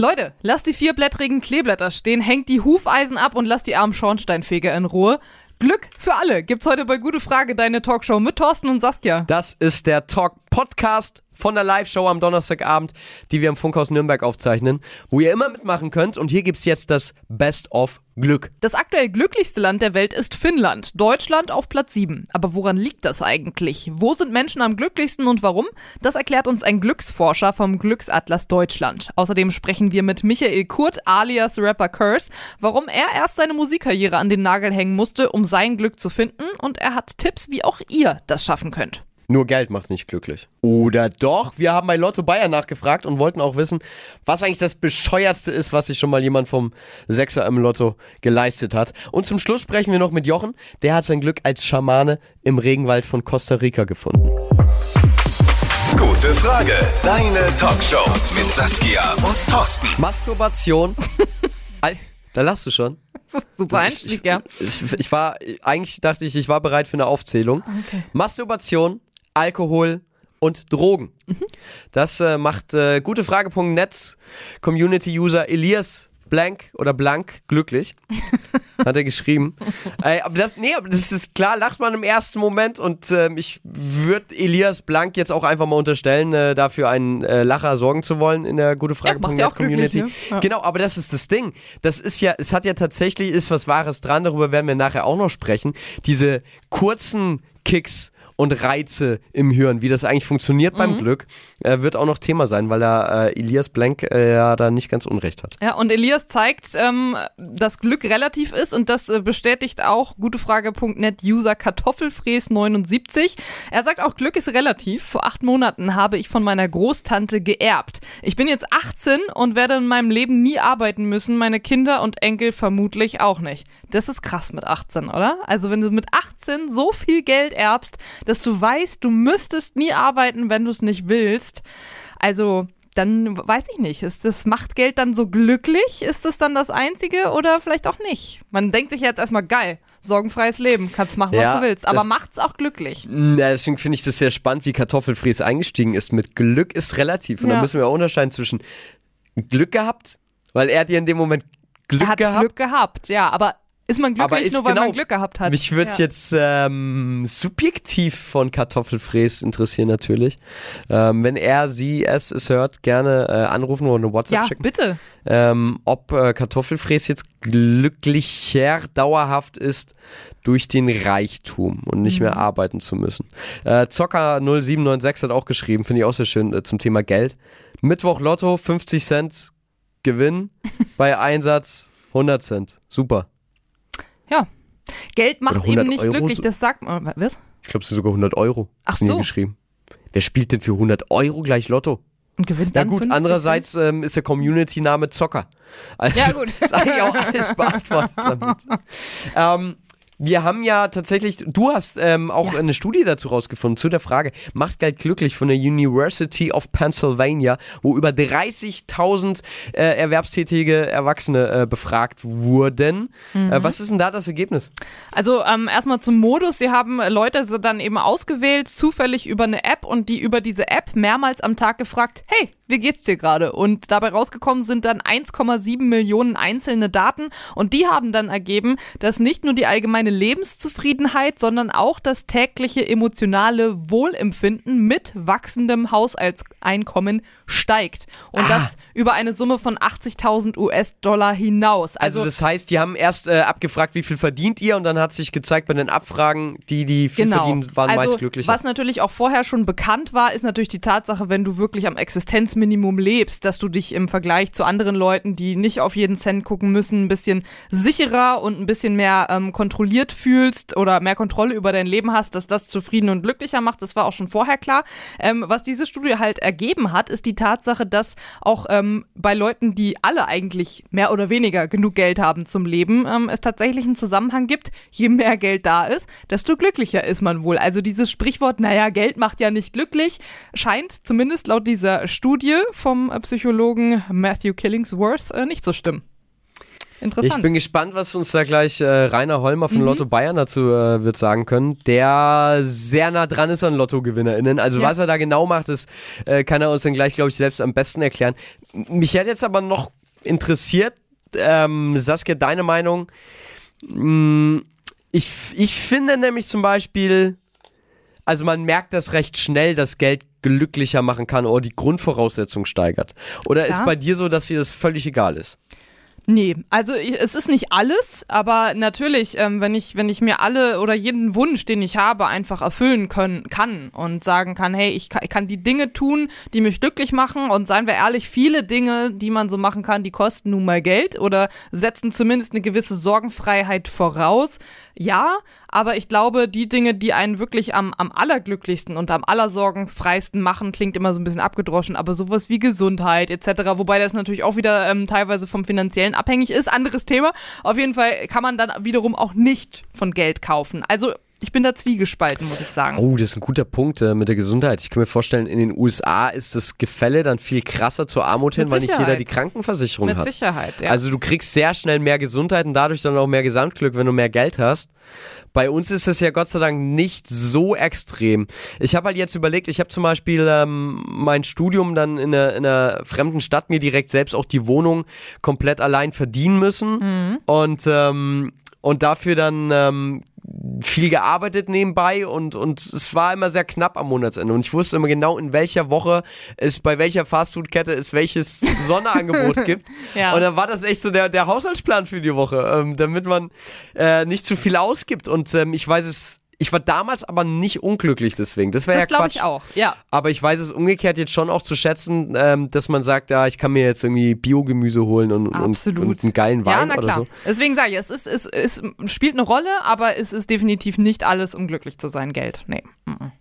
Leute, lasst die vierblättrigen Kleeblätter stehen, hängt die Hufeisen ab und lasst die armen Schornsteinfeger in Ruhe. Glück für alle gibt's heute bei Gute Frage deine Talkshow mit Thorsten und Saskia. Das ist der Talk Podcast von der Live-Show am Donnerstagabend, die wir im Funkhaus Nürnberg aufzeichnen, wo ihr immer mitmachen könnt. Und hier gibt's jetzt das Best of Glück. Das aktuell glücklichste Land der Welt ist Finnland, Deutschland auf Platz 7. Aber woran liegt das eigentlich? Wo sind Menschen am glücklichsten und warum? Das erklärt uns ein Glücksforscher vom Glücksatlas Deutschland. Außerdem sprechen wir mit Michael Kurt alias Rapper Curse, warum er erst seine Musikkarriere an den Nagel hängen musste, um sein Glück zu finden. Und er hat Tipps, wie auch ihr das schaffen könnt. Nur Geld macht nicht glücklich. Oder doch? Wir haben bei Lotto Bayern nachgefragt und wollten auch wissen, was eigentlich das bescheuertste ist, was sich schon mal jemand vom Sechser im Lotto geleistet hat. Und zum Schluss sprechen wir noch mit Jochen. Der hat sein Glück als Schamane im Regenwald von Costa Rica gefunden. Gute Frage. Deine Talkshow mit Saskia und Thorsten. Masturbation. Da lachst du schon. Super Einstieg, ja. Ich, ich war, eigentlich dachte ich, ich war bereit für eine Aufzählung. Okay. Masturbation, Alkohol und Drogen. Das äh, macht äh, gutefrage.net Community-User Elias Blank oder Blank glücklich. Hat er geschrieben. äh, aber das, nee, aber das ist klar, lacht man im ersten Moment und ähm, ich würde Elias Blank jetzt auch einfach mal unterstellen, äh, dafür einen äh, Lacher sorgen zu wollen in der Ja, macht ja glücklich, Community. ne? Ja. Genau, aber das ist das Ding. Das ist ja, es hat ja tatsächlich, ist was Wahres dran, darüber werden wir nachher auch noch sprechen. Diese kurzen Kicks und Reize im Hirn, wie das eigentlich funktioniert Mhm. beim Glück, äh, wird auch noch Thema sein, weil da äh, Elias Blank äh, ja da nicht ganz unrecht hat. Ja, und Elias zeigt, ähm, dass Glück relativ ist und das äh, bestätigt auch gutefrage.net-User Kartoffelfräs79. Er sagt auch, Glück ist relativ. Vor acht Monaten habe ich von meiner Großtante geerbt. Ich bin jetzt 18 und werde in meinem Leben nie arbeiten müssen, meine Kinder und Enkel vermutlich auch nicht. Das ist krass mit 18, oder? Also wenn du mit 18 so viel Geld erbst, dass du weißt, du müsstest nie arbeiten, wenn du es nicht willst. Also dann weiß ich nicht, ist das Machtgeld dann so glücklich? Ist das dann das Einzige oder vielleicht auch nicht? Man denkt sich jetzt erstmal geil, sorgenfreies Leben, kannst machen, Ja, was du willst, aber das- macht's auch glücklich. Na, deswegen finde ich das sehr spannend, wie Kartoffelfries eingestiegen ist. Mit Glück ist relativ. Und da Ja. müssen wir auch unterscheiden zwischen Glück gehabt, weil er ja in dem Moment Glück er hat gehabt. Glück gehabt, ja, aber ist man glücklich ist nur, weil genau- man Glück gehabt hat? Mich würde es ja. jetzt ähm, subjektiv von Kartoffelfräs interessieren natürlich. Ähm, wenn er, sie, es, es hört, gerne äh, anrufen oder eine WhatsApp Ja, schicken. bitte. Ähm, ob äh, Kartoffelfräs jetzt glücklicher dauerhaft ist durch den Reichtum und nicht Mhm. mehr arbeiten zu müssen. Äh, Zocker 0796 hat auch geschrieben, finde ich auch sehr schön, äh, zum Thema Geld. Mittwoch Lotto, 50 Cent Gewinn, bei Einsatz 100 Cent. Super. Ja. Geld macht eben 100 nicht Euro glücklich, so- das sagt man. Was? Ich glaube, es sind sogar 100 Euro. Ach so. geschrieben. Wer spielt denn für 100 Euro gleich Lotto? Und gewinnt Na gut, 50 andererseits ähm, ist der Community-Name Zocker. Also, Ja, gut. ist eigentlich auch alles beantwortet damit. ähm, wir haben ja tatsächlich, du hast ähm, auch eine Studie dazu rausgefunden, zu der Frage, macht Geld glücklich von der University of Pennsylvania, wo über 30.000 äh, erwerbstätige Erwachsene äh, befragt wurden. Mhm. Äh, was ist denn da das Ergebnis? Also ähm, erstmal zum Modus. Sie haben äh, Leute dann eben ausgewählt, zufällig über eine App und die über diese App mehrmals am Tag gefragt, hey, wie geht's dir gerade? Und dabei rausgekommen sind dann 1,7 Millionen einzelne Daten und die haben dann ergeben, dass nicht nur die allgemeine Lebenszufriedenheit, sondern auch das tägliche emotionale Wohlempfinden mit wachsendem Haushaltseinkommen steigt. Und das über eine Summe von 80.000 US-Dollar hinaus. Also, das heißt, die haben erst äh, abgefragt, wie viel verdient ihr und dann hat sich gezeigt bei den Abfragen, die, die viel verdienen, waren also, meist glücklicher. Was natürlich auch vorher schon bekannt war, ist natürlich die Tatsache, wenn du wirklich am Existenzminimum lebst, dass du dich im Vergleich zu anderen Leuten, die nicht auf jeden Cent gucken müssen, ein bisschen sicherer und ein bisschen mehr ähm, kontrolliert fühlst oder mehr Kontrolle über dein Leben hast, dass das zufrieden und glücklicher macht. Das war auch schon vorher klar. Ähm, was diese Studie halt ergeben hat, ist die Tatsache, dass auch ähm, bei Leuten, die alle eigentlich mehr oder weniger genug Geld haben zum Leben, ähm, es tatsächlich einen Zusammenhang gibt. Je mehr Geld da ist, desto glücklicher ist man wohl. Also dieses Sprichwort, naja, Geld macht ja nicht glücklich, scheint zumindest laut dieser Studie vom äh, Psychologen Matthew Killingsworth äh, nicht zu stimmen. Interessant. Ich bin gespannt, was uns da gleich äh, Rainer Holmer Mhm. von Lotto Bayern dazu äh, wird sagen können, der sehr nah dran ist an LottogewinnerInnen. Also Ja. was er da genau macht, das äh, kann er uns dann gleich, glaube ich, selbst am besten erklären. mich hätte jetzt aber noch interessiert, ähm, Saskia, deine Meinung. Mm, Ich, ich finde nämlich zum Beispiel, also man merkt das recht schnell, dass Geld glücklicher machen kann oder die Grundvoraussetzung steigert. Oder ist Ja. bei dir so, dass dir das völlig egal ist? Nee, also es ist nicht alles, aber natürlich, ähm, wenn ich, wenn ich mir alle oder jeden Wunsch, den ich habe, einfach erfüllen können kann und sagen kann, hey, ich kann, ich kann die Dinge tun, die mich glücklich machen und seien wir ehrlich, viele Dinge, die man so machen kann, die kosten nun mal Geld oder setzen zumindest eine gewisse Sorgenfreiheit voraus. Ja, aber ich glaube, die Dinge, die einen wirklich am, am allerglücklichsten und am allersorgenfreisten machen, klingt immer so ein bisschen abgedroschen, aber sowas wie Gesundheit etc., wobei das natürlich auch wieder ähm, teilweise vom finanziellen abhängig ist, anderes Thema. Auf jeden Fall kann man dann wiederum auch nicht von Geld kaufen. Also ich bin da zwiegespalten, muss ich sagen. Oh, das ist ein guter Punkt äh, mit der Gesundheit. Ich kann mir vorstellen, in den USA ist das Gefälle dann viel krasser zur Armut hin, Mit weil nicht jeder die Krankenversicherung Mit hat. Sicherheit, ja. Also du kriegst sehr schnell mehr Gesundheit und dadurch dann auch mehr Gesamtglück, wenn du mehr Geld hast. Bei uns ist es ja Gott sei Dank nicht so extrem. Ich habe halt jetzt überlegt, ich habe zum Beispiel ähm, mein Studium dann in einer, in einer fremden Stadt mir direkt selbst auch die Wohnung komplett allein verdienen müssen und ähm, und dafür dann ähm, viel gearbeitet nebenbei und, und es war immer sehr knapp am Monatsende und ich wusste immer genau, in welcher Woche es bei welcher Fastfood-Kette es welches Sonderangebot gibt. Ja. Und dann war das echt so der, der Haushaltsplan für die Woche, ähm, damit man äh, nicht zu viel ausgibt. Und ähm, ich weiß es, ich war damals aber nicht unglücklich deswegen. Das wäre ja glaube ich auch, ja. Aber ich weiß es umgekehrt jetzt schon auch zu schätzen, ähm, dass man sagt, ja, ich kann mir jetzt irgendwie Biogemüse holen und, und, und einen geilen Wein ja, na oder klar. so. Deswegen sage ich, es, ist, es, es spielt eine Rolle, aber es ist definitiv nicht alles, um glücklich zu sein, Geld. Nee. mhm.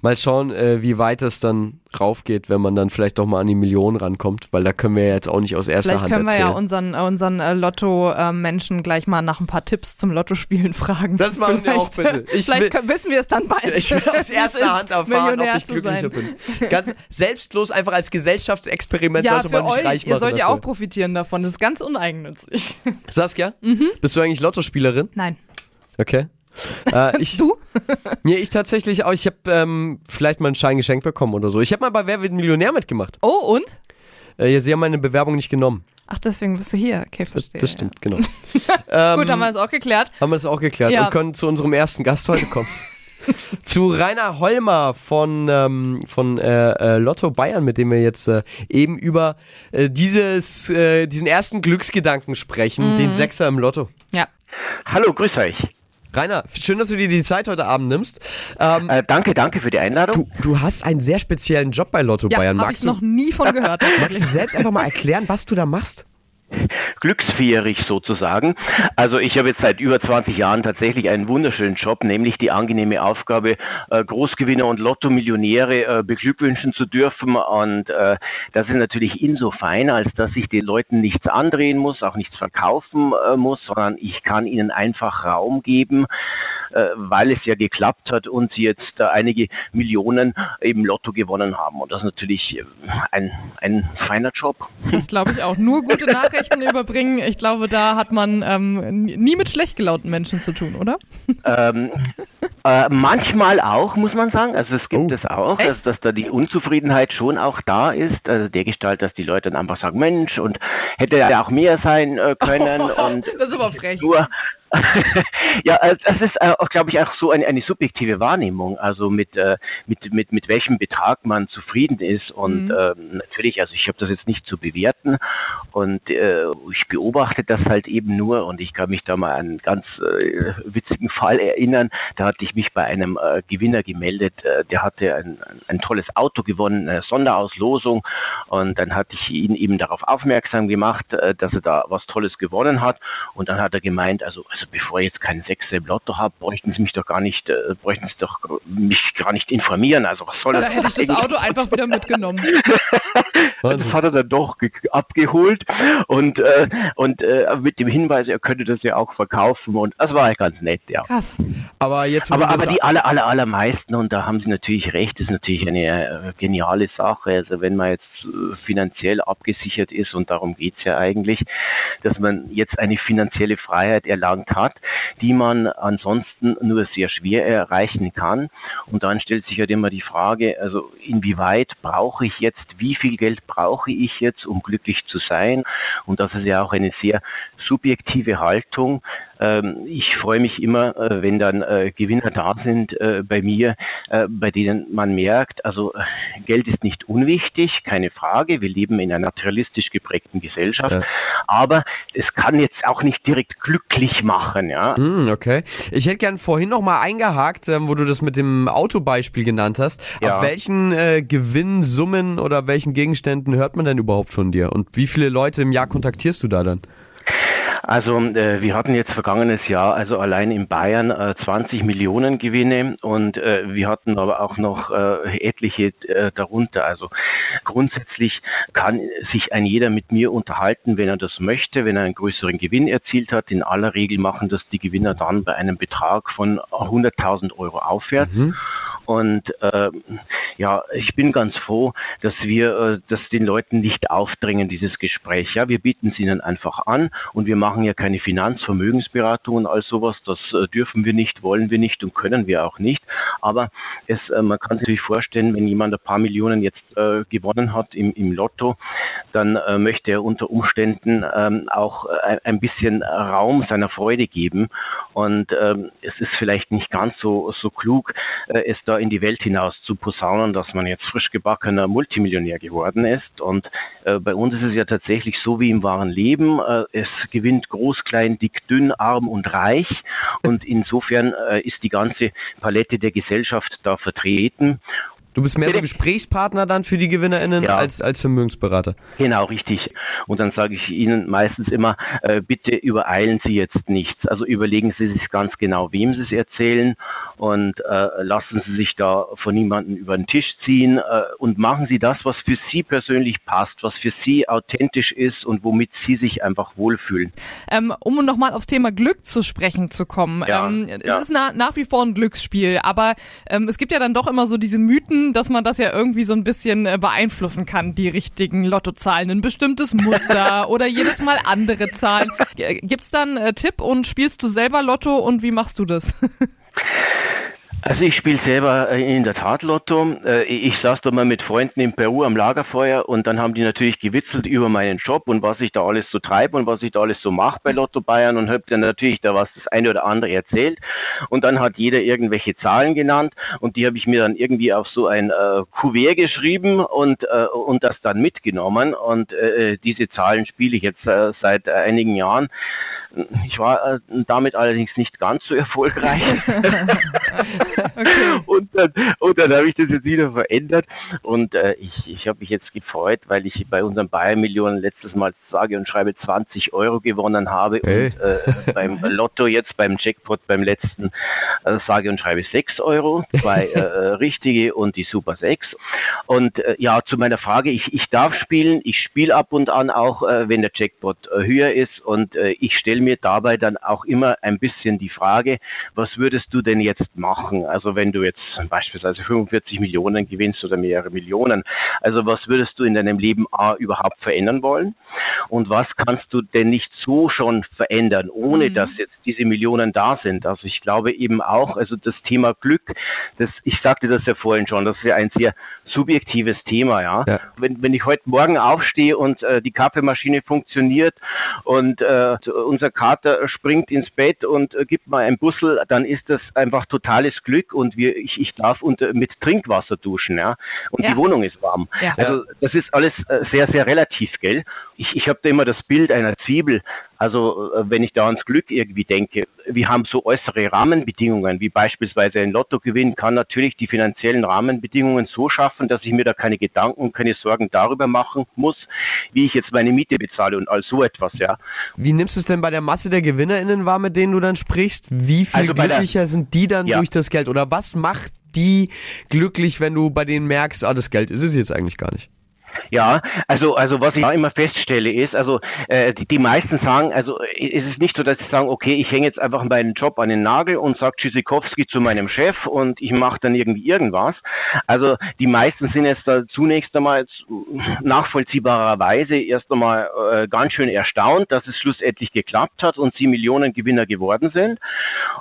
Mal schauen, äh, wie weit es dann raufgeht, wenn man dann vielleicht doch mal an die Millionen rankommt, weil da können wir ja jetzt auch nicht aus erster Vielleicht Hand können wir erzählen. ja unseren, äh, unseren äh, Lotto-Menschen gleich mal nach ein paar Tipps zum Lottospielen fragen. Das machen wir auch bitte. Ich vielleicht will- können, wissen wir es dann bald. ich will aus erster Hand erfahren, ob ich glücklicher bin. Ganz selbstlos einfach als Gesellschaftsexperiment Ja, sollte man nicht euch. reich Ihr machen. sollt ja auch profitieren davon. Das ist ganz uneigennützig. Saskia, bist du eigentlich Lottospielerin? Nein. Okay. Äh, ich, Du? Nee, ich tatsächlich auch. Ich habe ähm, vielleicht mal einen Schein geschenkt bekommen oder so. Ich habe mal bei Wer wird Millionär mitgemacht. Oh, und? Äh, ja, sie haben meine Bewerbung nicht genommen. Ach, deswegen bist du hier. Okay, Das, verstehe. das stimmt, genau. Ja. ähm, Gut, haben wir das auch geklärt. haben wir das auch geklärt Ja. und können zu unserem ersten Gast heute kommen. zu Rainer Holmer von, ähm, von äh, äh, Lotto Bayern, mit dem wir jetzt äh, eben über äh, dieses, äh, diesen ersten Glücksgedanken sprechen, Mhm. den Sechser im Lotto. Ja. Hallo, grüß euch. Rainer, schön, dass du dir die Zeit heute Abend nimmst. Ähm, Äh, danke, danke für die Einladung. du, du hast einen sehr speziellen Job bei Lotto Ja, Bayern. habe Magst ich du, noch nie von gehört. magst du selbst einfach mal erklären, was du da machst? Glücksfährig sozusagen. Also ich habe jetzt seit über 20 Jahren tatsächlich einen wunderschönen Job, nämlich die angenehme Aufgabe, äh, Großgewinner und Lotto-Millionäre äh, beglückwünschen zu dürfen. Und äh, das ist natürlich insofern, als dass ich den Leuten nichts andrehen muss, auch nichts verkaufen muss, sondern ich kann ihnen einfach Raum geben, weil es ja geklappt hat und sie jetzt äh, einige Millionen im Lotto gewonnen haben. Und das ist natürlich äh, ein, ein feiner Job. Das glaube ich auch. Nur gute Nachrichten überbringen. Ich glaube, da hat man ähm, nie mit schlecht gelaunten Menschen zu tun, oder? Ähm, äh, manchmal auch, muss man sagen. Also es gibt Oh. es auch, dass, dass da die Unzufriedenheit schon auch da ist. Also der Gestalt, dass die Leute dann einfach sagen, Mensch, und hätte ja auch mehr sein äh, können. und Das ist aber frech. nur ja, das ist äh, auch, glaube ich, auch so eine, eine subjektive Wahrnehmung, also mit, äh, mit, mit, mit welchem Betrag man zufrieden ist. Und Mhm. ähm, natürlich, also ich habe das jetzt nicht zu bewerten und äh, ich beobachte das halt eben nur und ich kann mich da mal an einen ganz äh, witzigen Fall erinnern. Da hatte ich mich bei einem äh, Gewinner gemeldet, äh, der hatte ein, ein, ein tolles Auto gewonnen, eine Sonderauslosung und dann hatte ich ihn eben darauf aufmerksam gemacht, äh, dass er da was Tolles gewonnen hat und dann hat er gemeint, also, also bevor ich jetzt keinen Sechser im Lotto habe, bräuchten Sie mich doch gar nicht, äh, bräuchten Sie doch mich gar nicht informieren. Also was soll das? Da hätte ich das? Auto einfach wieder mitgenommen. Das hat er dann doch ge- abgeholt und äh, und äh, mit dem Hinweis, er könnte das ja auch verkaufen und das war ganz nett, ja. Krass. Aber jetzt, Aber, aber die aller, aller, allermeisten, und da haben Sie natürlich recht, ist natürlich eine äh, geniale Sache. Also wenn man jetzt äh, finanziell abgesichert ist, und darum geht's ja eigentlich, dass man jetzt eine finanzielle Freiheit erlangt hat, die man ansonsten nur sehr schwer erreichen kann. Und dann stellt sich halt immer die Frage, also inwieweit brauche ich jetzt, wie viel Geld brauche ich jetzt, um glücklich zu sein? Und das ist ja auch eine sehr subjektive Haltung. Ähm, ich freue mich immer, äh, wenn dann äh, Gewinner da sind äh, bei mir, bei denen man merkt, also Geld ist nicht unwichtig, keine Frage. Wir leben in einer naturalistisch geprägten Gesellschaft. Ja. Aber es kann jetzt auch nicht direkt glücklich machen, ja. Mm, okay. Ich hätte gern vorhin noch mal eingehakt, ähm, wo du das mit dem Autobeispiel genannt hast. Ja. Ab welchen äh, Gewinnsummen oder welchen Gegenständen hört man denn überhaupt von dir? Und wie viele Leute im Jahr kontaktierst du da dann? Also äh, wir hatten jetzt vergangenes Jahr also allein in Bayern äh, 20 Millionen Gewinne und äh, wir hatten aber auch noch äh, etliche äh, darunter. Also grundsätzlich kann sich ein jeder mit mir unterhalten, wenn er das möchte, wenn er einen größeren Gewinn erzielt hat. In aller Regel machen das die Gewinner dann bei einem Betrag von 100.000 Euro aufwärts. Mhm. Und äh, ja, ich bin ganz froh, dass wir äh, das den Leuten nicht aufdrängen, dieses Gespräch. Ja, wir bieten es ihnen einfach an und wir machen ja keine Finanzvermögensberatung und all sowas. Das äh, dürfen wir nicht, wollen wir nicht und können wir auch nicht. Aber es, äh, man kann sich natürlich vorstellen, wenn jemand ein paar Millionen jetzt äh, gewonnen hat im, im Lotto, dann äh, möchte er unter Umständen ähm, auch ein, ein bisschen Raum seiner Freude geben. Und ähm, es ist vielleicht nicht ganz so, so klug, äh, es da in die Welt hinaus zu posaunen, dass man jetzt frisch gebackener Multimillionär geworden ist. Und äh, bei uns ist es ja tatsächlich so wie im wahren Leben. Äh, es gewinnt groß, klein, dick, dünn, arm und reich. Und insofern äh, ist die ganze Palette der Gesellschaft da vertreten. Du bist mehr so Gesprächspartner dann für die GewinnerInnen ja. als, als Vermögensberater. Genau, richtig. Und dann sage ich Ihnen meistens immer, äh, bitte übereilen Sie jetzt nichts. Also überlegen Sie sich ganz genau, wem Sie es erzählen und äh, lassen Sie sich da von niemandem über den Tisch ziehen äh, und machen Sie das, was für Sie persönlich passt, was für Sie authentisch ist und womit Sie sich einfach wohlfühlen. Ähm, um nochmal aufs Thema Glück zu sprechen zu kommen. Ja, ähm, ja. Es ist na, nach wie vor ein Glücksspiel, aber ähm, es gibt ja dann doch immer so diese Mythen, dass man das ja irgendwie so ein bisschen äh, beeinflussen kann, die richtigen Lottozahlen. Ein bestimmtes Muster oder jedes Mal andere Zahlen. Gibt's dann äh, Tipp und spielst du selber Lotto und wie machst du das? Also ich spiele selber äh, in der Tat Lotto. Äh, ich saß da mal mit Freunden in Peru am Lagerfeuer und dann haben die natürlich gewitzelt über meinen Job und was ich da alles so treibe und was ich da alles so mache bei Lotto Bayern und hab dann natürlich da was das eine oder andere erzählt und dann hat jeder irgendwelche Zahlen genannt und die habe ich mir dann irgendwie auf so ein äh, Kuvert geschrieben und äh, und das dann mitgenommen und äh, diese Zahlen spiele ich jetzt äh, seit einigen Jahren. Ich war äh, damit allerdings nicht ganz so erfolgreich. okay. Und dann, dann habe ich das jetzt wieder verändert. Und äh, ich, ich habe mich jetzt gefreut, weil ich bei unseren Bayern Millionen letztes Mal sage und schreibe 20 Euro gewonnen habe. Hey. Und äh, beim Lotto jetzt beim Jackpot beim letzten äh, sage und schreibe 6 Euro. Zwei äh, richtige und die Super 6. Und äh, ja, zu meiner Frage, ich, ich darf spielen, ich spiele ab und an auch, äh, wenn der Jackpot äh, höher ist und äh, ich stelle mir dabei dann auch immer ein bisschen die Frage, was würdest du denn jetzt machen? Also wenn du jetzt beispielsweise 45 Millionen gewinnst oder mehrere Millionen, also was würdest du in deinem Leben A überhaupt verändern wollen? Und was kannst du denn nicht so schon verändern, ohne mhm. dass jetzt diese Millionen da sind? Also ich glaube eben auch, also das Thema Glück, das, ich sagte das ja vorhin schon, das ist ja ein sehr subjektives Thema, ja. ja. Wenn, wenn ich heute Morgen aufstehe und äh, die Kaffeemaschine funktioniert und äh, unser Kater springt ins Bett und äh, gibt mal ein Bussel, dann ist das einfach totales Glück und wir, ich, ich darf unter, mit Trinkwasser duschen, ja. Und ja. die Wohnung ist warm. Ja. Also das ist alles äh, sehr, sehr relativ, gell? Ich, ich habe da immer das Bild einer Zwiebel. Also äh, wenn ich da ans Glück irgendwie denke, wir haben so äußere Rahmenbedingungen, wie beispielsweise ein Lottogewinn kann natürlich die finanziellen Rahmenbedingungen so schaffen, dass ich mir da keine Gedanken, keine Sorgen darüber machen muss, wie ich jetzt meine Miete bezahle und all so etwas, ja. Wie nimmst du es denn bei der Masse der GewinnerInnen wahr, mit denen du dann sprichst? Wie viel also glücklicher der, sind die dann ja. durch das Geld? Oder was macht die glücklich, wenn du bei denen merkst, ah, das Geld ist es jetzt eigentlich gar nicht? Ja, also also was ich da immer feststelle ist, also äh, die, die meisten sagen, also es ist nicht so, dass sie sagen, okay, ich hänge jetzt einfach meinen Job an den Nagel und sage Tschüssikowski zu meinem Chef und ich mache dann irgendwie irgendwas. Also die meisten sind jetzt da zunächst einmal nachvollziehbarerweise erst einmal äh, ganz schön erstaunt, dass es schlussendlich geklappt hat und sie Millionengewinner geworden sind.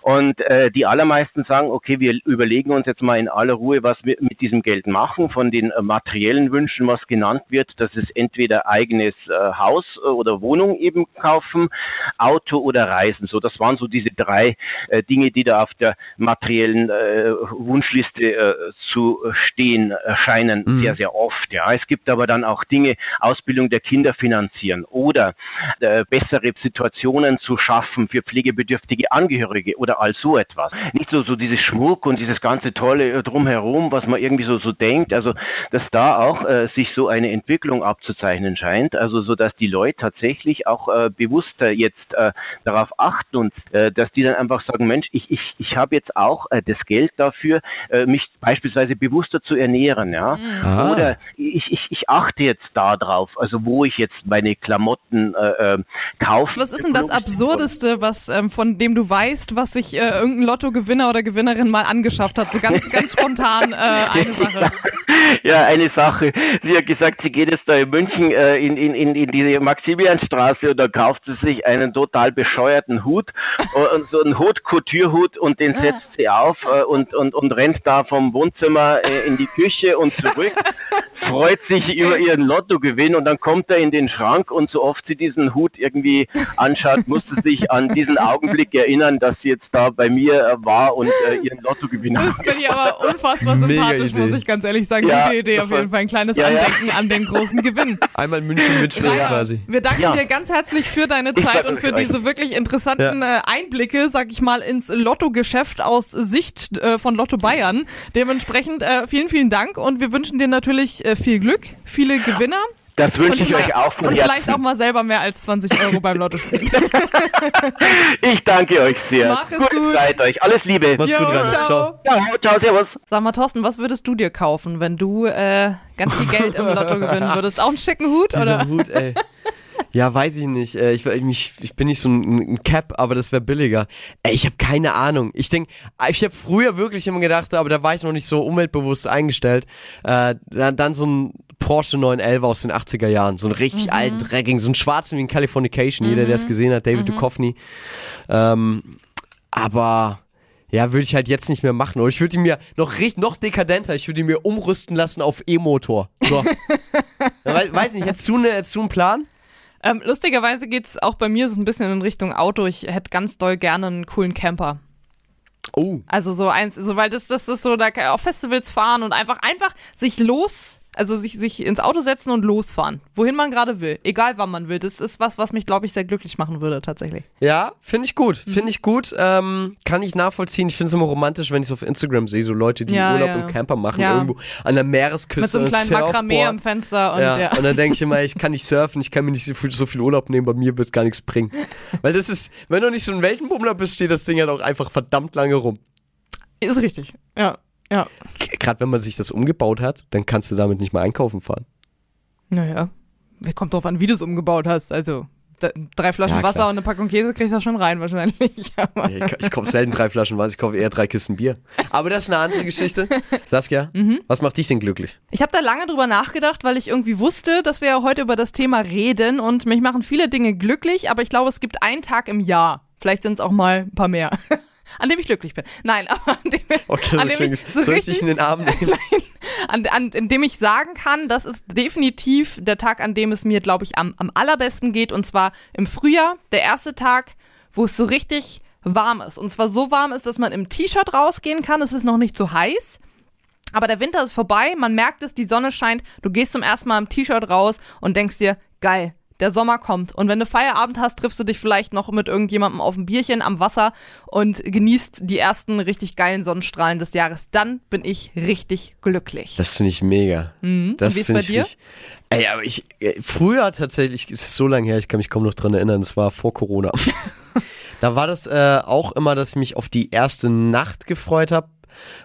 Und äh, die allermeisten sagen, okay, wir überlegen uns jetzt mal in aller Ruhe, was wir mit diesem Geld machen, von den äh, materiellen Wünschen, was genannt wird, dass es entweder eigenes äh, Haus äh, oder Wohnung eben kaufen, Auto oder Reisen. So, das waren so diese drei äh, Dinge, die da auf der materiellen äh, Wunschliste äh, zu stehen erscheinen, mhm. sehr, sehr oft. Ja, es gibt aber dann auch Dinge, Ausbildung der Kinder finanzieren oder äh, bessere Situationen zu schaffen für pflegebedürftige Angehörige oder all so etwas. Nicht so, so dieses Schmuck und dieses ganze Tolle drumherum, was man irgendwie so, so denkt. Also, dass da auch sich so eine Entwicklung abzuzeichnen scheint. Also, so dass die Leute tatsächlich auch äh, bewusster jetzt äh, darauf achten und äh, dass die dann einfach sagen, Mensch, ich, ich, ich habe jetzt auch äh, das Geld dafür, äh, mich beispielsweise bewusster zu ernähren, ja. Mhm. Oder ich, ich, ich achte jetzt darauf, also wo ich jetzt meine Klamotten äh, äh, kaufe. Was ist denn das Absurdeste, was ähm, von dem du weißt, was sich äh, irgendein Lottogewinner oder Gewinnerin mal angeschafft hat? So ganz, ganz spontan äh, eine Sache. Ja, eine Sache. Sie hat gesagt, sie geht jetzt da in München äh, in, in, in, in diese Maximilianstraße und da kauft sie sich einen total bescheuerten Hut äh, und so einen Hut, Couture-Hut und den ah. setzt sie auf äh, und, und, und rennt da vom Wohnzimmer äh, in die Küche und zurück freut sich über ihren Lottogewinn und dann kommt er in den Schrank und so oft sie diesen Hut irgendwie anschaut, muss sie sich an diesen Augenblick erinnern, dass sie jetzt da bei mir äh, war und äh, ihren Lottogewinn hat. Das finde ich aber unfassbar sympathisch, muss ich ganz ehrlich sagen. Ja, Gute Idee auf jeden Fall. Ein kleines ja, Andenken. An den großen Gewinn. Einmal München mitspielen quasi. Wir danken dir ganz herzlich für deine Zeit und für diese wirklich interessanten äh, Einblicke, sag ich mal, ins Lottogeschäft aus Sicht äh, von Lotto Bayern. Dementsprechend äh, vielen, vielen Dank und wir wünschen dir natürlich viel Glück, viele Gewinner. Das wünsche ich euch auch von Und vielleicht auch mal selber mehr als 20 Euro beim Lotto spielen. ich danke euch sehr. Mach es Gute gut. Zeit euch. Alles Liebe. Mach's gut, Rainer. Ciao. ciao. Ciao, ciao, servus. Sag mal, Thorsten, was würdest du dir kaufen, wenn du äh, ganz viel Geld im Lotto gewinnen würdest? Auch einen schicken Hut, Dieser oder? Hut, ey. Ja, weiß ich nicht. Äh, ich, ich, ich bin nicht so ein, Cap, aber das wäre billiger. Ey, ich habe keine Ahnung. Ich denke, ich habe früher wirklich immer gedacht, aber da war ich noch nicht so umweltbewusst eingestellt. Äh, dann, dann so ein Porsche 911 aus den 80er Jahren. So einen richtig mhm. alten, dreckigen, so einen schwarzen wie ein Californication. Mhm. Jeder, der es gesehen hat, David mhm. Duchovny. Ähm, aber ja, würde ich halt jetzt nicht mehr machen. Oder ich würde ihn mir noch richtig, noch dekadenter, ich würde ihn mir umrüsten lassen auf E-Motor. So. ja, weiß nicht, hättest du, eine, hättest du einen Plan? Ähm, lustigerweise geht es auch bei mir so ein bisschen in Richtung Auto. Ich hätte ganz doll gerne einen coolen Camper. Oh. Also so eins, so, weil das, das ist so, da auf Festivals fahren und einfach, einfach sich los also sich, sich ins Auto setzen und losfahren. Wohin man gerade will. Egal wann man will. Das ist was, was mich, glaube ich, sehr glücklich machen würde, tatsächlich. Ja, finde ich gut. Finde ich gut. Ähm, kann ich nachvollziehen. Ich finde es immer romantisch, wenn ich es auf Instagram sehe, so Leute, die ja, Urlaub ja. im Camper machen, ja. irgendwo an der Meeresküste. Mit so einem kleinen Makramee am Fenster. Und, ja. und dann denke ich immer, ich kann nicht surfen, ich kann mir nicht so viel, Urlaub nehmen, bei mir wird es gar nichts bringen. Weil das ist, wenn du nicht so ein Weltenbummler bist, steht das Ding halt auch einfach verdammt lange rum. Ist richtig, ja. Ja. Gerade wenn man sich das umgebaut hat, dann kannst du damit nicht mehr einkaufen fahren. Naja, kommt drauf an, wie du es umgebaut hast. Also drei Flaschen ja, Wasser und eine Packung Käse kriegst du schon rein wahrscheinlich. ich, ich kaufe selten drei Flaschen Wasser, ich kaufe eher drei Kisten Bier. Aber das ist eine andere Geschichte. Saskia, mhm. was macht dich denn glücklich? Ich habe da lange drüber nachgedacht, weil ich irgendwie wusste, dass wir ja heute über das Thema reden und mich machen viele Dinge glücklich, aber ich glaube, es gibt einen Tag im Jahr. Vielleicht sind es auch mal ein paar mehr an dem ich glücklich bin. Nein, aber an dem, okay, an dem ich so soll ich dich in den Arm nehmen? An, an, an dem ich sagen kann, das ist definitiv der Tag, an dem es mir, glaube ich, am, am allerbesten geht. Und zwar im Frühjahr, der erste Tag, wo es so richtig warm ist. Und zwar so warm ist, dass man im T-Shirt rausgehen kann. Es ist noch nicht so heiß. Aber der Winter ist vorbei, man merkt es, die Sonne scheint, du gehst zum ersten Mal im T-Shirt raus und denkst dir, geil, der Sommer kommt. Und wenn du Feierabend hast, triffst du dich vielleicht noch mit irgendjemandem auf ein Bierchen am Wasser und genießt die ersten richtig geilen Sonnenstrahlen des Jahres. Dann bin ich richtig glücklich. Das finde ich mega. Mhm. Das ist bei dir? Richtig, ey, aber ich, äh, früher tatsächlich, es ist so lange her, ich kann mich kaum noch dran erinnern, das war vor Corona. da war das äh, auch immer, dass ich mich auf die erste Nacht gefreut habe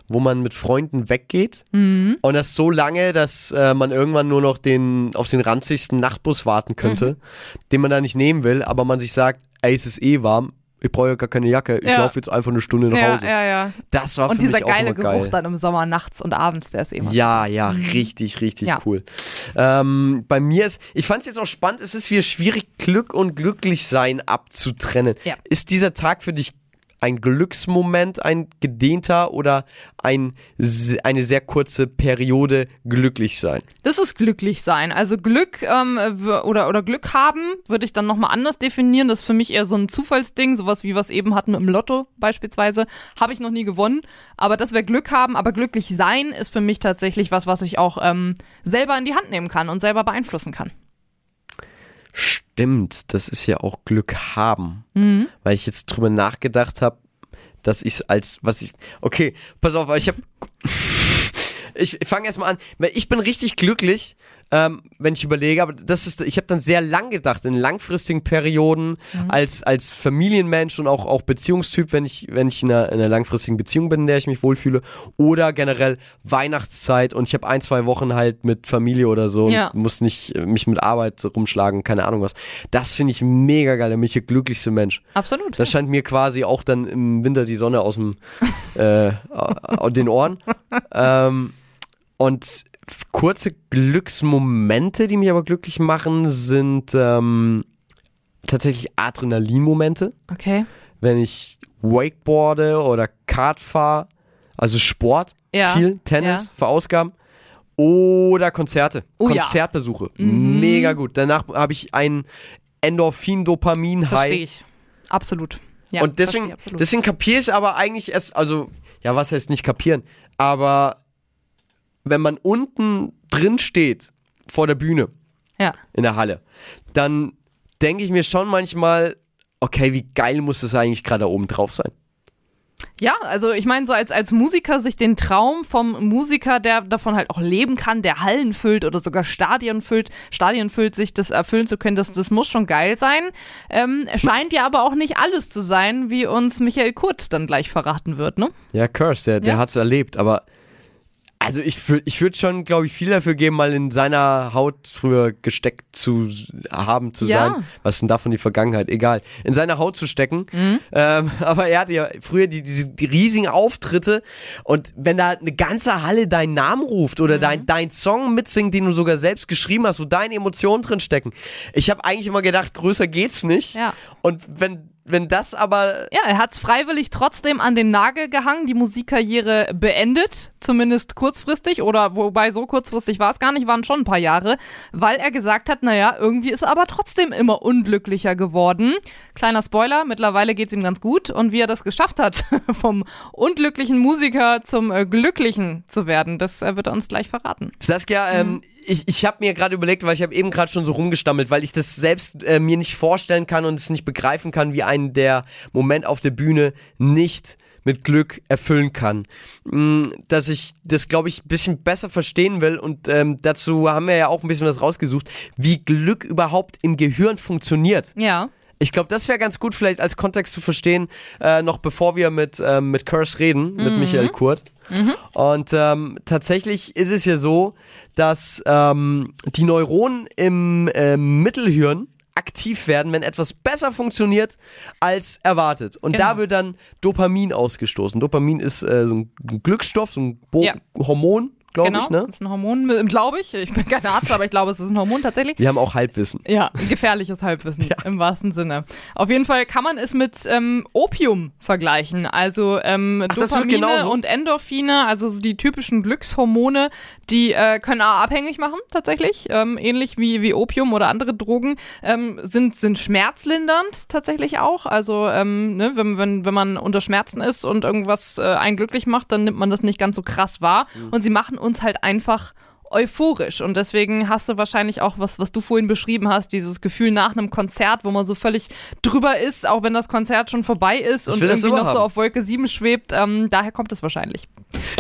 wo man mit Freunden weggeht Mhm. und das so lange, dass äh, man irgendwann nur noch den auf den ranzigsten Nachtbus warten könnte, Mhm. den man da nicht nehmen will, aber man sich sagt, ey, es ist eh warm, ich brauche ja gar keine Jacke, ich Ja. laufe jetzt einfach eine Stunde nach Hause. ja, ja. Das war Und für dieser mich auch geile immer Geruch geil. dann im Sommer, nachts und abends, der ist immer. Ja, ja, richtig, richtig Ja. cool. Ähm, bei mir ist, ich fand es jetzt auch spannend, es ist wieder schwierig, Glück und Glücklichsein abzutrennen. Ja. Ist dieser Tag für dich ein Glücksmoment, ein gedehnter oder ein, eine sehr kurze Periode glücklich sein? Das ist glücklich sein. Also Glück ähm, oder, oder Glück haben würde ich dann nochmal anders definieren. Das ist für mich eher so ein Zufallsding, sowas wie es eben hatten im Lotto beispielsweise. Habe ich noch nie gewonnen, aber das wäre Glück haben. Aber glücklich sein ist für mich tatsächlich was, was ich auch ähm, selber in die Hand nehmen kann und selber beeinflussen kann. Stimmt, das ist ja auch Glück haben. Mhm. Weil ich jetzt drüber nachgedacht habe, dass ich es als, was ich, okay, pass auf, weil ich habe, ich fange erstmal an, weil ich bin richtig glücklich, ähm, wenn ich überlege, aber das ist, ich habe dann sehr lang gedacht, in langfristigen Perioden, als, als Familienmensch und auch, auch Beziehungstyp, wenn ich, wenn ich in einer, in einer langfristigen Beziehung bin, in der ich mich wohlfühle, oder generell Weihnachtszeit und ich habe ein, zwei Wochen halt mit Familie oder so Ja. und muss nicht mich mit Arbeit rumschlagen, keine Ahnung was. Das finde ich mega geil, da bin ich der glücklichste Mensch. Absolut. Da scheint mir quasi auch dann im Winter die Sonne aus dem äh, den Ohren. Ähm, und kurze Glücksmomente, die mich aber glücklich machen, sind ähm, tatsächlich Adrenalinmomente. Okay. Wenn ich Wakeboarde oder Kart fahre, also Sport, Ja, viel, Tennis, ja. verausgaben. Oder Konzerte, Oh ja. Konzertbesuche. Mhm. Mega gut. Danach habe ich ein Endorphin-Dopamin-High. Verstehe ich. Absolut. Ja, und deswegen, deswegen kapiere ich es aber eigentlich erst, also, ja, was heißt nicht kapieren, aber wenn man unten drin steht, vor der Bühne, ja. in der Halle, dann denke ich mir schon manchmal, okay, wie geil muss das eigentlich gerade da oben drauf sein? Ja, also ich meine, so als, als Musiker sich den Traum vom Musiker, der davon halt auch leben kann, der Hallen füllt oder sogar Stadien füllt, Stadien füllt, sich das erfüllen zu können, das, das muss schon geil sein. Ähm, scheint ja aber auch nicht alles zu sein, wie uns Michael Kurt dann gleich verraten wird, ne? Ja, Curse, der, der Ja. hat es erlebt, aber also ich, würd- ich würde schon, glaube ich, viel dafür geben, mal in seiner Haut früher gesteckt zu haben, zu Ja. sein. Was ist denn davon die Vergangenheit? Egal. In seine Haut zu stecken. Mhm. Ähm, aber er hatte ja früher die, die, die riesigen Auftritte und wenn da eine ganze Halle deinen Namen ruft oder Mhm. dein, dein Song mitsingt, den du sogar selbst geschrieben hast, wo deine Emotionen drin stecken. Ich habe eigentlich immer gedacht, größer geht's nicht. Ja. Und wenn, wenn das aber Ja, er hat es freiwillig trotzdem an den Nagel gehangen, die Musikkarriere beendet, zumindest kurzfristig oder wobei so kurzfristig war es gar nicht, waren schon ein paar Jahre, weil er gesagt hat, naja, irgendwie ist er aber trotzdem immer unglücklicher geworden. Kleiner Spoiler, mittlerweile geht es ihm ganz gut und wie er das geschafft hat, vom unglücklichen Musiker zum äh, glücklichen zu werden, das äh, wird er uns gleich verraten. Saskia, ähm, ich, ich habe mir gerade überlegt, weil ich habe eben gerade schon so rumgestammelt, weil ich das selbst äh, mir nicht vorstellen kann und es nicht begreifen kann, wie einen der Moment auf der Bühne nicht mit Glück erfüllen kann. Mm, Dass ich das, glaube ich, ein bisschen besser verstehen will und ähm, dazu haben wir ja auch ein bisschen was rausgesucht, wie Glück überhaupt im Gehirn funktioniert. Ja. Ich glaube, das wäre ganz gut vielleicht als Kontext zu verstehen, äh, noch bevor wir mit, ähm, mit Curse reden, mit Michael Kurt. Und ähm, tatsächlich ist es ja so, dass ähm, die Neuronen im ähm, Mittelhirn aktiv werden, wenn etwas besser funktioniert als erwartet. Und da Genau. wird dann Dopamin ausgestoßen. Dopamin ist äh, so ein Glücksstoff, so ein Bo Ja. Hormon, glaube genau, ich. Ne? das ist ein Hormon, glaube ich. Ich bin kein Arzt, aber ich glaube, es ist ein Hormon tatsächlich. Wir haben auch Halbwissen. Ja, gefährliches Halbwissen im wahrsten Sinne. Auf jeden Fall kann man es mit ähm, Opium vergleichen. Also ähm, Ach, Dopamine und Endorphine, also so die typischen Glückshormone, die äh, können auch abhängig machen tatsächlich. Ähm, ähnlich wie, wie Opium oder andere Drogen ähm, sind, sind schmerzlindernd tatsächlich auch. Also ähm, ne, wenn, wenn, wenn man unter Schmerzen ist und irgendwas äh, einen glücklich macht, dann nimmt man das nicht ganz so krass wahr. Mhm. Und sie machen uns halt einfach euphorisch und deswegen hast du wahrscheinlich auch was, was du vorhin beschrieben hast, dieses Gefühl nach einem Konzert, wo man so völlig drüber ist, auch wenn das Konzert schon vorbei ist und irgendwie noch so haben. auf Wolke 7 schwebt. Ähm, daher kommt es wahrscheinlich.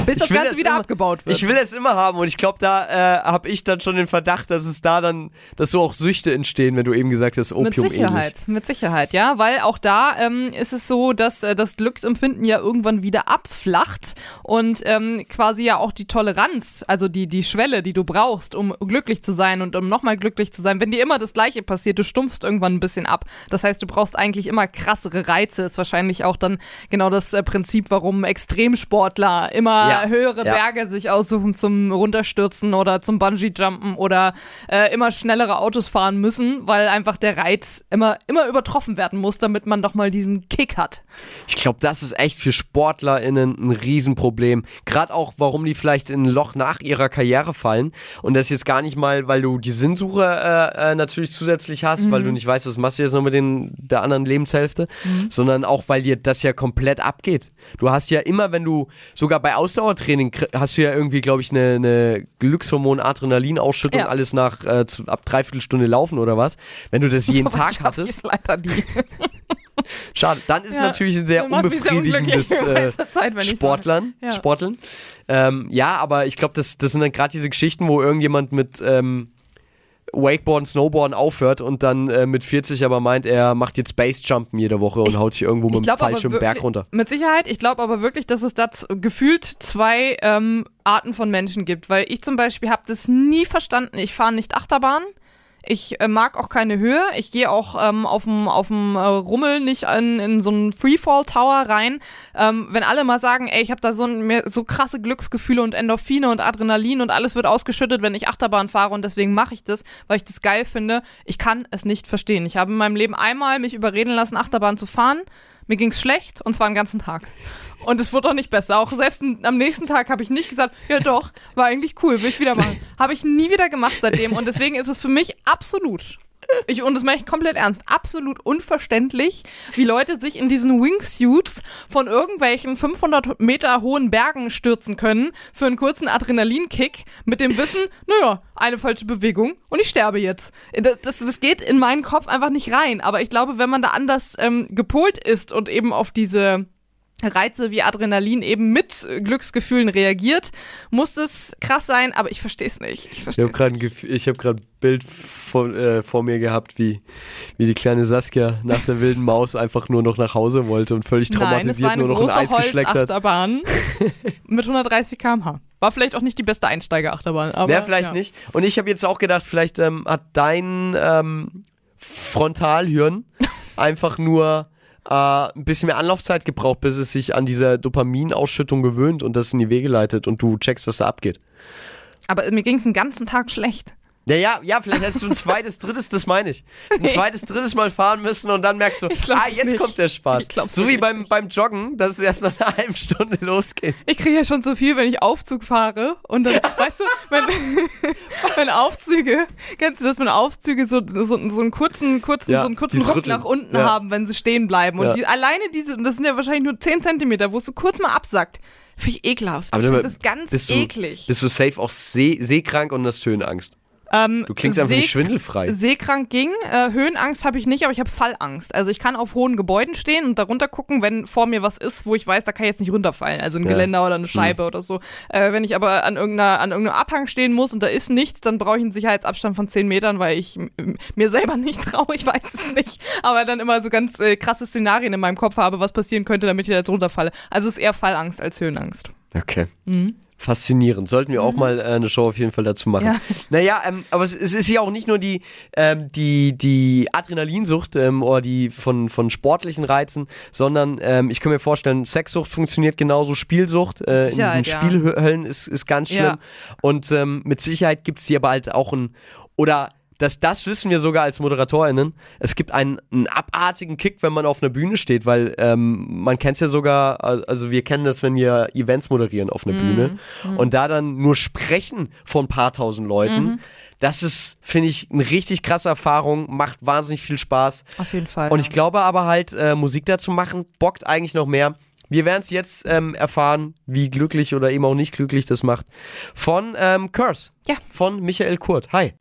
Bis das Ganze wieder immer, abgebaut wird. Ich will es immer haben und ich glaube, da äh, habe ich dann schon den Verdacht, dass es da dann, dass so auch Süchte entstehen, wenn du eben gesagt hast, mit Opium Sicherheit, ähnlich. mit Sicherheit, ja, weil auch da ähm, ist es so, dass äh, das Glücksempfinden ja irgendwann wieder abflacht und ähm, quasi ja auch die Toleranz, also die, die Schwelle, die du brauchst, um glücklich zu sein und um nochmal glücklich zu sein, wenn dir immer das Gleiche passiert, du stumpfst irgendwann ein bisschen ab. Das heißt, du brauchst eigentlich immer krassere Reize, ist wahrscheinlich auch dann genau das äh, Prinzip, warum Extremsportler immer Ja, höhere ja. Berge sich aussuchen zum Runterstürzen oder zum Bungee-Jumpen oder äh, immer schnellere Autos fahren müssen, weil einfach der Reiz immer, immer übertroffen werden muss, damit man doch mal diesen Kick hat. Ich glaube, das ist echt für SportlerInnen ein Riesenproblem. Gerade auch, warum die vielleicht in ein Loch nach ihrer Karriere fallen. Und das jetzt gar nicht mal, weil du die Sinnsuche äh, äh, natürlich zusätzlich hast, weil du nicht weißt, was machst du jetzt noch mit den, der anderen Lebenshälfte, sondern auch, weil dir das ja komplett abgeht. Du hast ja immer, wenn du, sogar bei Ausdauertraining, kr- hast du ja irgendwie, glaube ich, eine, eine Glückshormon-Adrenalinausschüttung, Ja. alles nach äh, zu, ab dreiviertel Stunde laufen oder was. Wenn du das jeden So Tag hattest, leider nie. Schade, dann ist Ja, natürlich ein sehr sehr unbefriedigendes äh, letzter Zeit, Sportlern. Ja. Sporteln. Ähm, ja, aber ich glaube, das, das sind dann gerade diese Geschichten, wo irgendjemand mit ähm, Wakeboarden, Snowboarden aufhört und dann äh, mit 40 aber meint, er macht jetzt Basejumpen jede Woche und haut sich irgendwo mit dem glaub wirklich- Berg runter. Mit Sicherheit. Ich glaube aber wirklich, dass es da gefühlt zwei ähm, Arten von Menschen gibt. Weil ich zum Beispiel habe das nie verstanden. Ich fahre nicht Achterbahn. Ich äh, mag auch keine Höhe. Ich gehe auch ähm, auf dem äh, Rummel nicht in, in so einen Freefall Tower rein. Ähm, wenn alle mal sagen, ey, ich habe da so, ein, so krasse Glücksgefühle und Endorphine und Adrenalin und alles wird ausgeschüttet, wenn ich Achterbahn fahre und deswegen mache ich das, weil ich das geil finde. Ich kann es nicht verstehen. Ich habe in meinem Leben einmal mich überreden lassen, Achterbahn zu fahren. Mir ging's schlecht und zwar den ganzen Tag. Und es wurde auch nicht besser. Auch selbst am nächsten Tag habe ich nicht gesagt, ja doch, war eigentlich cool, will ich wieder machen. Habe ich nie wieder gemacht seitdem. Und deswegen ist es für mich absolut, ich, und das meine ich komplett ernst, absolut unverständlich, wie Leute sich in diesen Wingsuits von irgendwelchen 500 Meter hohen Bergen stürzen können für einen kurzen Adrenalinkick mit dem Wissen, naja, eine falsche Bewegung und ich sterbe jetzt. Das, das, geht in meinen Kopf einfach nicht rein. Aber ich glaube, wenn man da anders ähm, gepolt ist und eben auf diese Reize wie Adrenalin eben mit Glücksgefühlen reagiert, muss das krass sein, aber ich verstehe es nicht. Ich Ich habe gerade ein, hab ein Bild vor, äh, vor mir gehabt, wie, wie die kleine Saskia nach der wilden Maus einfach nur noch nach Hause wollte und völlig Nein, es traumatisiert eine nur noch ein Eis geschleckt hat. Holzachterbahn mit 130 km/h. War vielleicht auch nicht die beste Einsteigerachterbahn, aber Ja, vielleicht ja. nicht. Und ich habe jetzt auch gedacht, vielleicht ähm, hat dein ähm, Frontalhirn einfach nur äh, ein bisschen mehr Anlaufzeit gebraucht, bis es sich an diese Dopaminausschüttung gewöhnt und das in die Wege leitet und du checkst, was da abgeht. Aber mir ging es den ganzen Tag schlecht. Ja, ja, ja, vielleicht hättest du ein zweites, drittes, das meine ich. Ein zweites, drittes Mal fahren müssen und dann merkst du, ah, jetzt nicht. kommt der Spaß. So wie beim, beim Joggen, dass es erst nach einer halben Stunde losgeht. Ich kriege ja schon so viel, wenn ich Aufzug fahre und dann, weißt du, wenn, wenn Aufzüge, kennst du das, wenn Aufzüge so, so, so einen kurzen, kurzen, Ja, so einen kurzen Ruck nach unten Ja. haben, wenn sie stehen bleiben. Und Ja. die, alleine diese, das sind ja wahrscheinlich nur 10 Zentimeter, wo es so kurz mal absackt. Finde ich ekelhaft. Aber ich das ganz bist du, eklig. Bist du safe auch see seekrank und hast Höhenangst? Ähm, Du klingst einfach nicht schwindelfrei. Seekrank ging. Äh, Höhenangst habe ich nicht, aber ich habe Fallangst. Also ich kann auf hohen Gebäuden stehen und darunter gucken, wenn vor mir was ist, wo ich weiß, da kann ich jetzt nicht runterfallen. Also ein Ja. Geländer oder eine Scheibe oder so. Äh, wenn ich aber an irgendeiner, an irgendeinem Abhang stehen muss und da ist nichts, dann brauche ich einen Sicherheitsabstand von 10 Metern, weil ich mir selber nicht traue, ich weiß es nicht. Aber dann immer so ganz äh, krasse Szenarien in meinem Kopf habe, was passieren könnte, damit ich da jetzt runterfalle. Also es ist eher Fallangst als Höhenangst. Okay. Faszinierend. Sollten wir auch mal äh, eine Show auf jeden Fall dazu machen. Mhm. Ja. Naja, ähm, aber es, es ist ja auch nicht nur die, ähm, die, die Adrenalinsucht ähm, oder die von, von sportlichen Reizen, sondern ähm, ich kann mir vorstellen, Sexsucht funktioniert genauso, Spielsucht äh, in diesen ja. Spielhöllen ist, ist ganz schlimm. Ja. Und ähm, mit Sicherheit gibt es hier aber halt auch ein, oder das, das wissen wir sogar als ModeratorInnen. Es gibt einen, einen abartigen Kick, wenn man auf einer Bühne steht, weil ähm, man kennt es ja sogar, also wir kennen das, wenn wir Events moderieren auf einer Bühne und da dann nur sprechen von ein paar tausend Leuten. Das ist, finde ich, eine richtig krasse Erfahrung, macht wahnsinnig viel Spaß. Auf jeden Fall. Und ich glaube aber halt, äh, Musik dazu machen, bockt eigentlich noch mehr. Wir werden es jetzt ähm, erfahren, wie glücklich oder eben auch nicht glücklich das macht. Von ähm, Curse. Ja. Von Michael Kurt. Hi.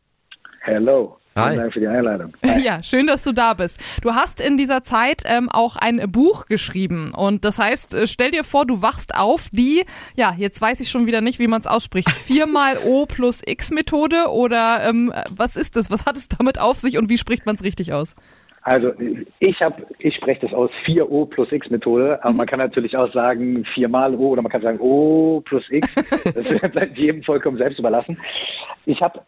Hello. Hi. Vielen Dank für die Einladung. Ja, schön, dass du da bist. Du hast in dieser Zeit ähm, auch ein Buch geschrieben und das heißt, äh, stell dir vor, du wachst auf die, ja, jetzt weiß ich schon wieder nicht, wie man es ausspricht, 4 mal O plus X Methode oder ähm, was ist das? Was hat es damit auf sich und wie spricht man es richtig aus? Also ich habe, ich spreche das aus 4O plus X Methode, aber man kann natürlich auch sagen 4 mal O oder man kann sagen O plus X. Das bleibt jedem vollkommen selbst überlassen. Ich habe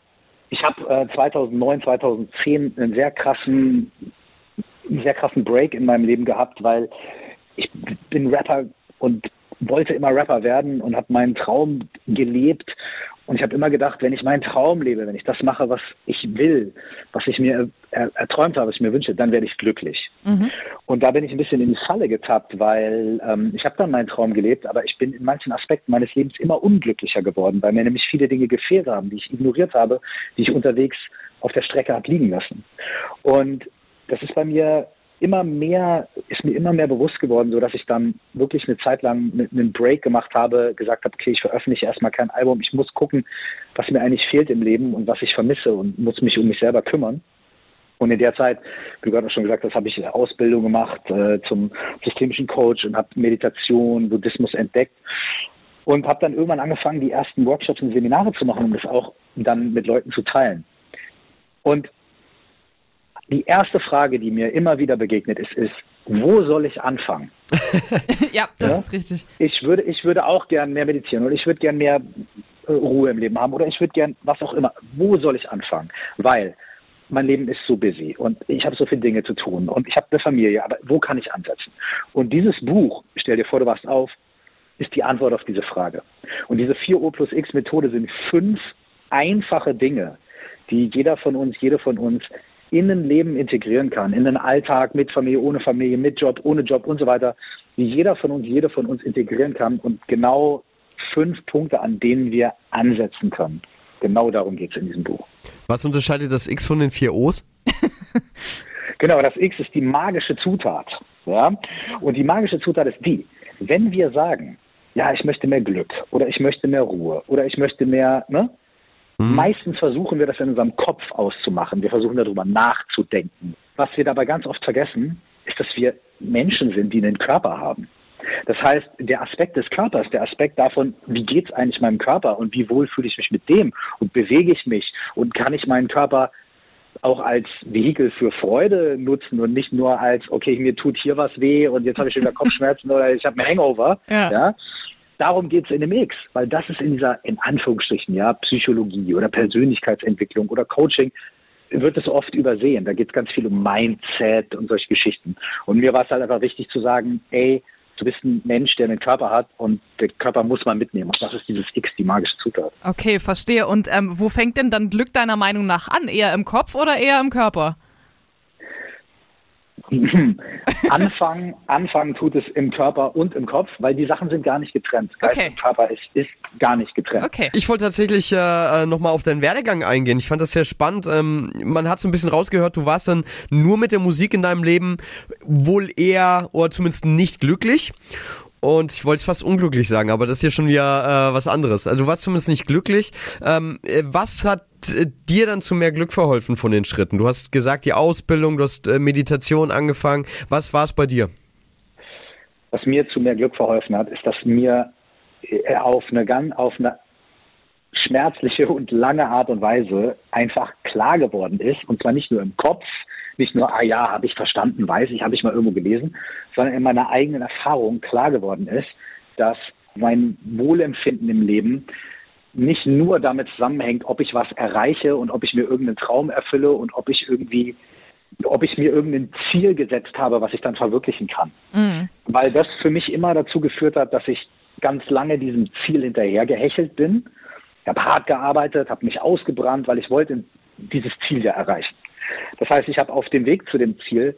ich habe äh, 2009, 2010 einen sehr krassen, einen sehr krassen Break in meinem Leben gehabt, weil ich bin Rapper und wollte immer Rapper werden und habe meinen Traum gelebt und ich habe immer gedacht, wenn ich meinen Traum lebe, wenn ich das mache, was ich will, was ich mir er, erträumt habe, was ich mir wünsche, dann werde ich glücklich. Mhm. Und da bin ich ein bisschen in die Falle getappt, weil ähm, ich habe dann meinen Traum gelebt, aber ich bin in manchen Aspekten meines Lebens immer unglücklicher geworden, weil mir nämlich viele Dinge gefehlt haben, die ich ignoriert habe, die ich unterwegs auf der Strecke habe liegen lassen. Und das ist bei mir immer mehr, ist mir immer mehr bewusst geworden, so dass ich dann wirklich eine Zeit lang einen Break gemacht habe, gesagt habe, okay, ich veröffentliche erstmal kein Album, ich muss gucken, was mir eigentlich fehlt im Leben und was ich vermisse und muss mich um mich selber kümmern. Und in der Zeit, wie gerade schon gesagt hast, habe ich Ausbildung gemacht äh, zum systemischen Coach und habe Meditation, Buddhismus entdeckt und habe dann irgendwann angefangen, die ersten Workshops und Seminare zu machen, um das auch dann mit Leuten zu teilen. Und die erste Frage, die mir immer wieder begegnet ist, ist, wo soll ich anfangen? ja, das ja? ist richtig. Ich würde, ich würde auch gern mehr meditieren oder ich würde gern mehr äh, Ruhe im Leben haben oder ich würde gern was auch immer. Wo soll ich anfangen? Weil mein Leben ist so busy und ich habe so viele Dinge zu tun und ich habe eine Familie, aber wo kann ich ansetzen? Und dieses Buch, stell dir vor, du wachst auf, ist die Antwort auf diese Frage. Und diese 4O plus X Methode sind fünf einfache Dinge, die jeder von uns, jede von uns in ein Leben integrieren kann, in den Alltag mit Familie, ohne Familie, mit Job, ohne Job und so weiter, wie jeder von uns, jede von uns integrieren kann und genau fünf Punkte, an denen wir ansetzen können. Genau darum geht es in diesem Buch. Was unterscheidet das X von den vier O's? genau, das X ist die magische Zutat. Ja? Und die magische Zutat ist die, wenn wir sagen, ja, ich möchte mehr Glück oder ich möchte mehr Ruhe oder ich möchte mehr, ne? Mhm. Meistens versuchen wir das in unserem Kopf auszumachen. Wir versuchen darüber nachzudenken. Was wir dabei ganz oft vergessen, ist, dass wir Menschen sind, die einen Körper haben. Das heißt, der Aspekt des Körpers, der Aspekt davon, wie geht es eigentlich meinem Körper und wie wohl fühle ich mich mit dem und bewege ich mich und kann ich meinen Körper auch als Vehikel für Freude nutzen und nicht nur als, okay, mir tut hier was weh und jetzt habe ich wieder Kopfschmerzen oder ich habe ein Hangover. Ja. ja. Darum geht es in dem X, weil das ist in dieser, in Anführungsstrichen, ja, Psychologie oder Persönlichkeitsentwicklung oder Coaching, wird es oft übersehen. Da geht es ganz viel um Mindset und solche Geschichten. Und mir war es halt einfach wichtig zu sagen, ey, du bist ein Mensch, der einen Körper hat und der Körper muss man mitnehmen. Und das ist dieses X, die magische Zutat. Okay, verstehe. Und ähm, wo fängt denn dann Glück deiner Meinung nach an? Eher im Kopf oder eher im Körper? anfangen, anfangen tut es im Körper und im Kopf, weil die Sachen sind gar nicht getrennt. Geist okay. und Körper ist, ist gar nicht getrennt. Okay. Ich wollte tatsächlich äh, nochmal auf deinen Werdegang eingehen. Ich fand das sehr spannend. Ähm, man hat so ein bisschen rausgehört, du warst dann nur mit der Musik in deinem Leben wohl eher oder zumindest nicht glücklich. Und ich wollte es fast unglücklich sagen, aber das ist ja schon wieder äh, was anderes. Also du warst zumindest nicht glücklich. Ähm, äh, was hat äh, dir dann zu mehr Glück verholfen von den Schritten? Du hast gesagt, die Ausbildung, du hast äh, Meditation angefangen. Was war es bei dir? Was mir zu mehr Glück verholfen hat, ist, dass mir äh, auf eine ganz, auf eine schmerzliche und lange Art und Weise einfach klar geworden ist, und zwar nicht nur im Kopf, nicht nur, ah ja, habe ich verstanden, weiß ich, habe ich mal irgendwo gelesen, sondern in meiner eigenen Erfahrung klar geworden ist, dass mein Wohlempfinden im Leben nicht nur damit zusammenhängt, ob ich was erreiche und ob ich mir irgendeinen Traum erfülle und ob ich irgendwie, ob ich mir irgendein Ziel gesetzt habe, was ich dann verwirklichen kann. Mhm. Weil das für mich immer dazu geführt hat, dass ich ganz lange diesem Ziel hinterhergehechelt bin. Ich habe hart gearbeitet, habe mich ausgebrannt, weil ich wollte dieses Ziel ja erreichen. Das heißt, ich habe auf dem Weg zu dem Ziel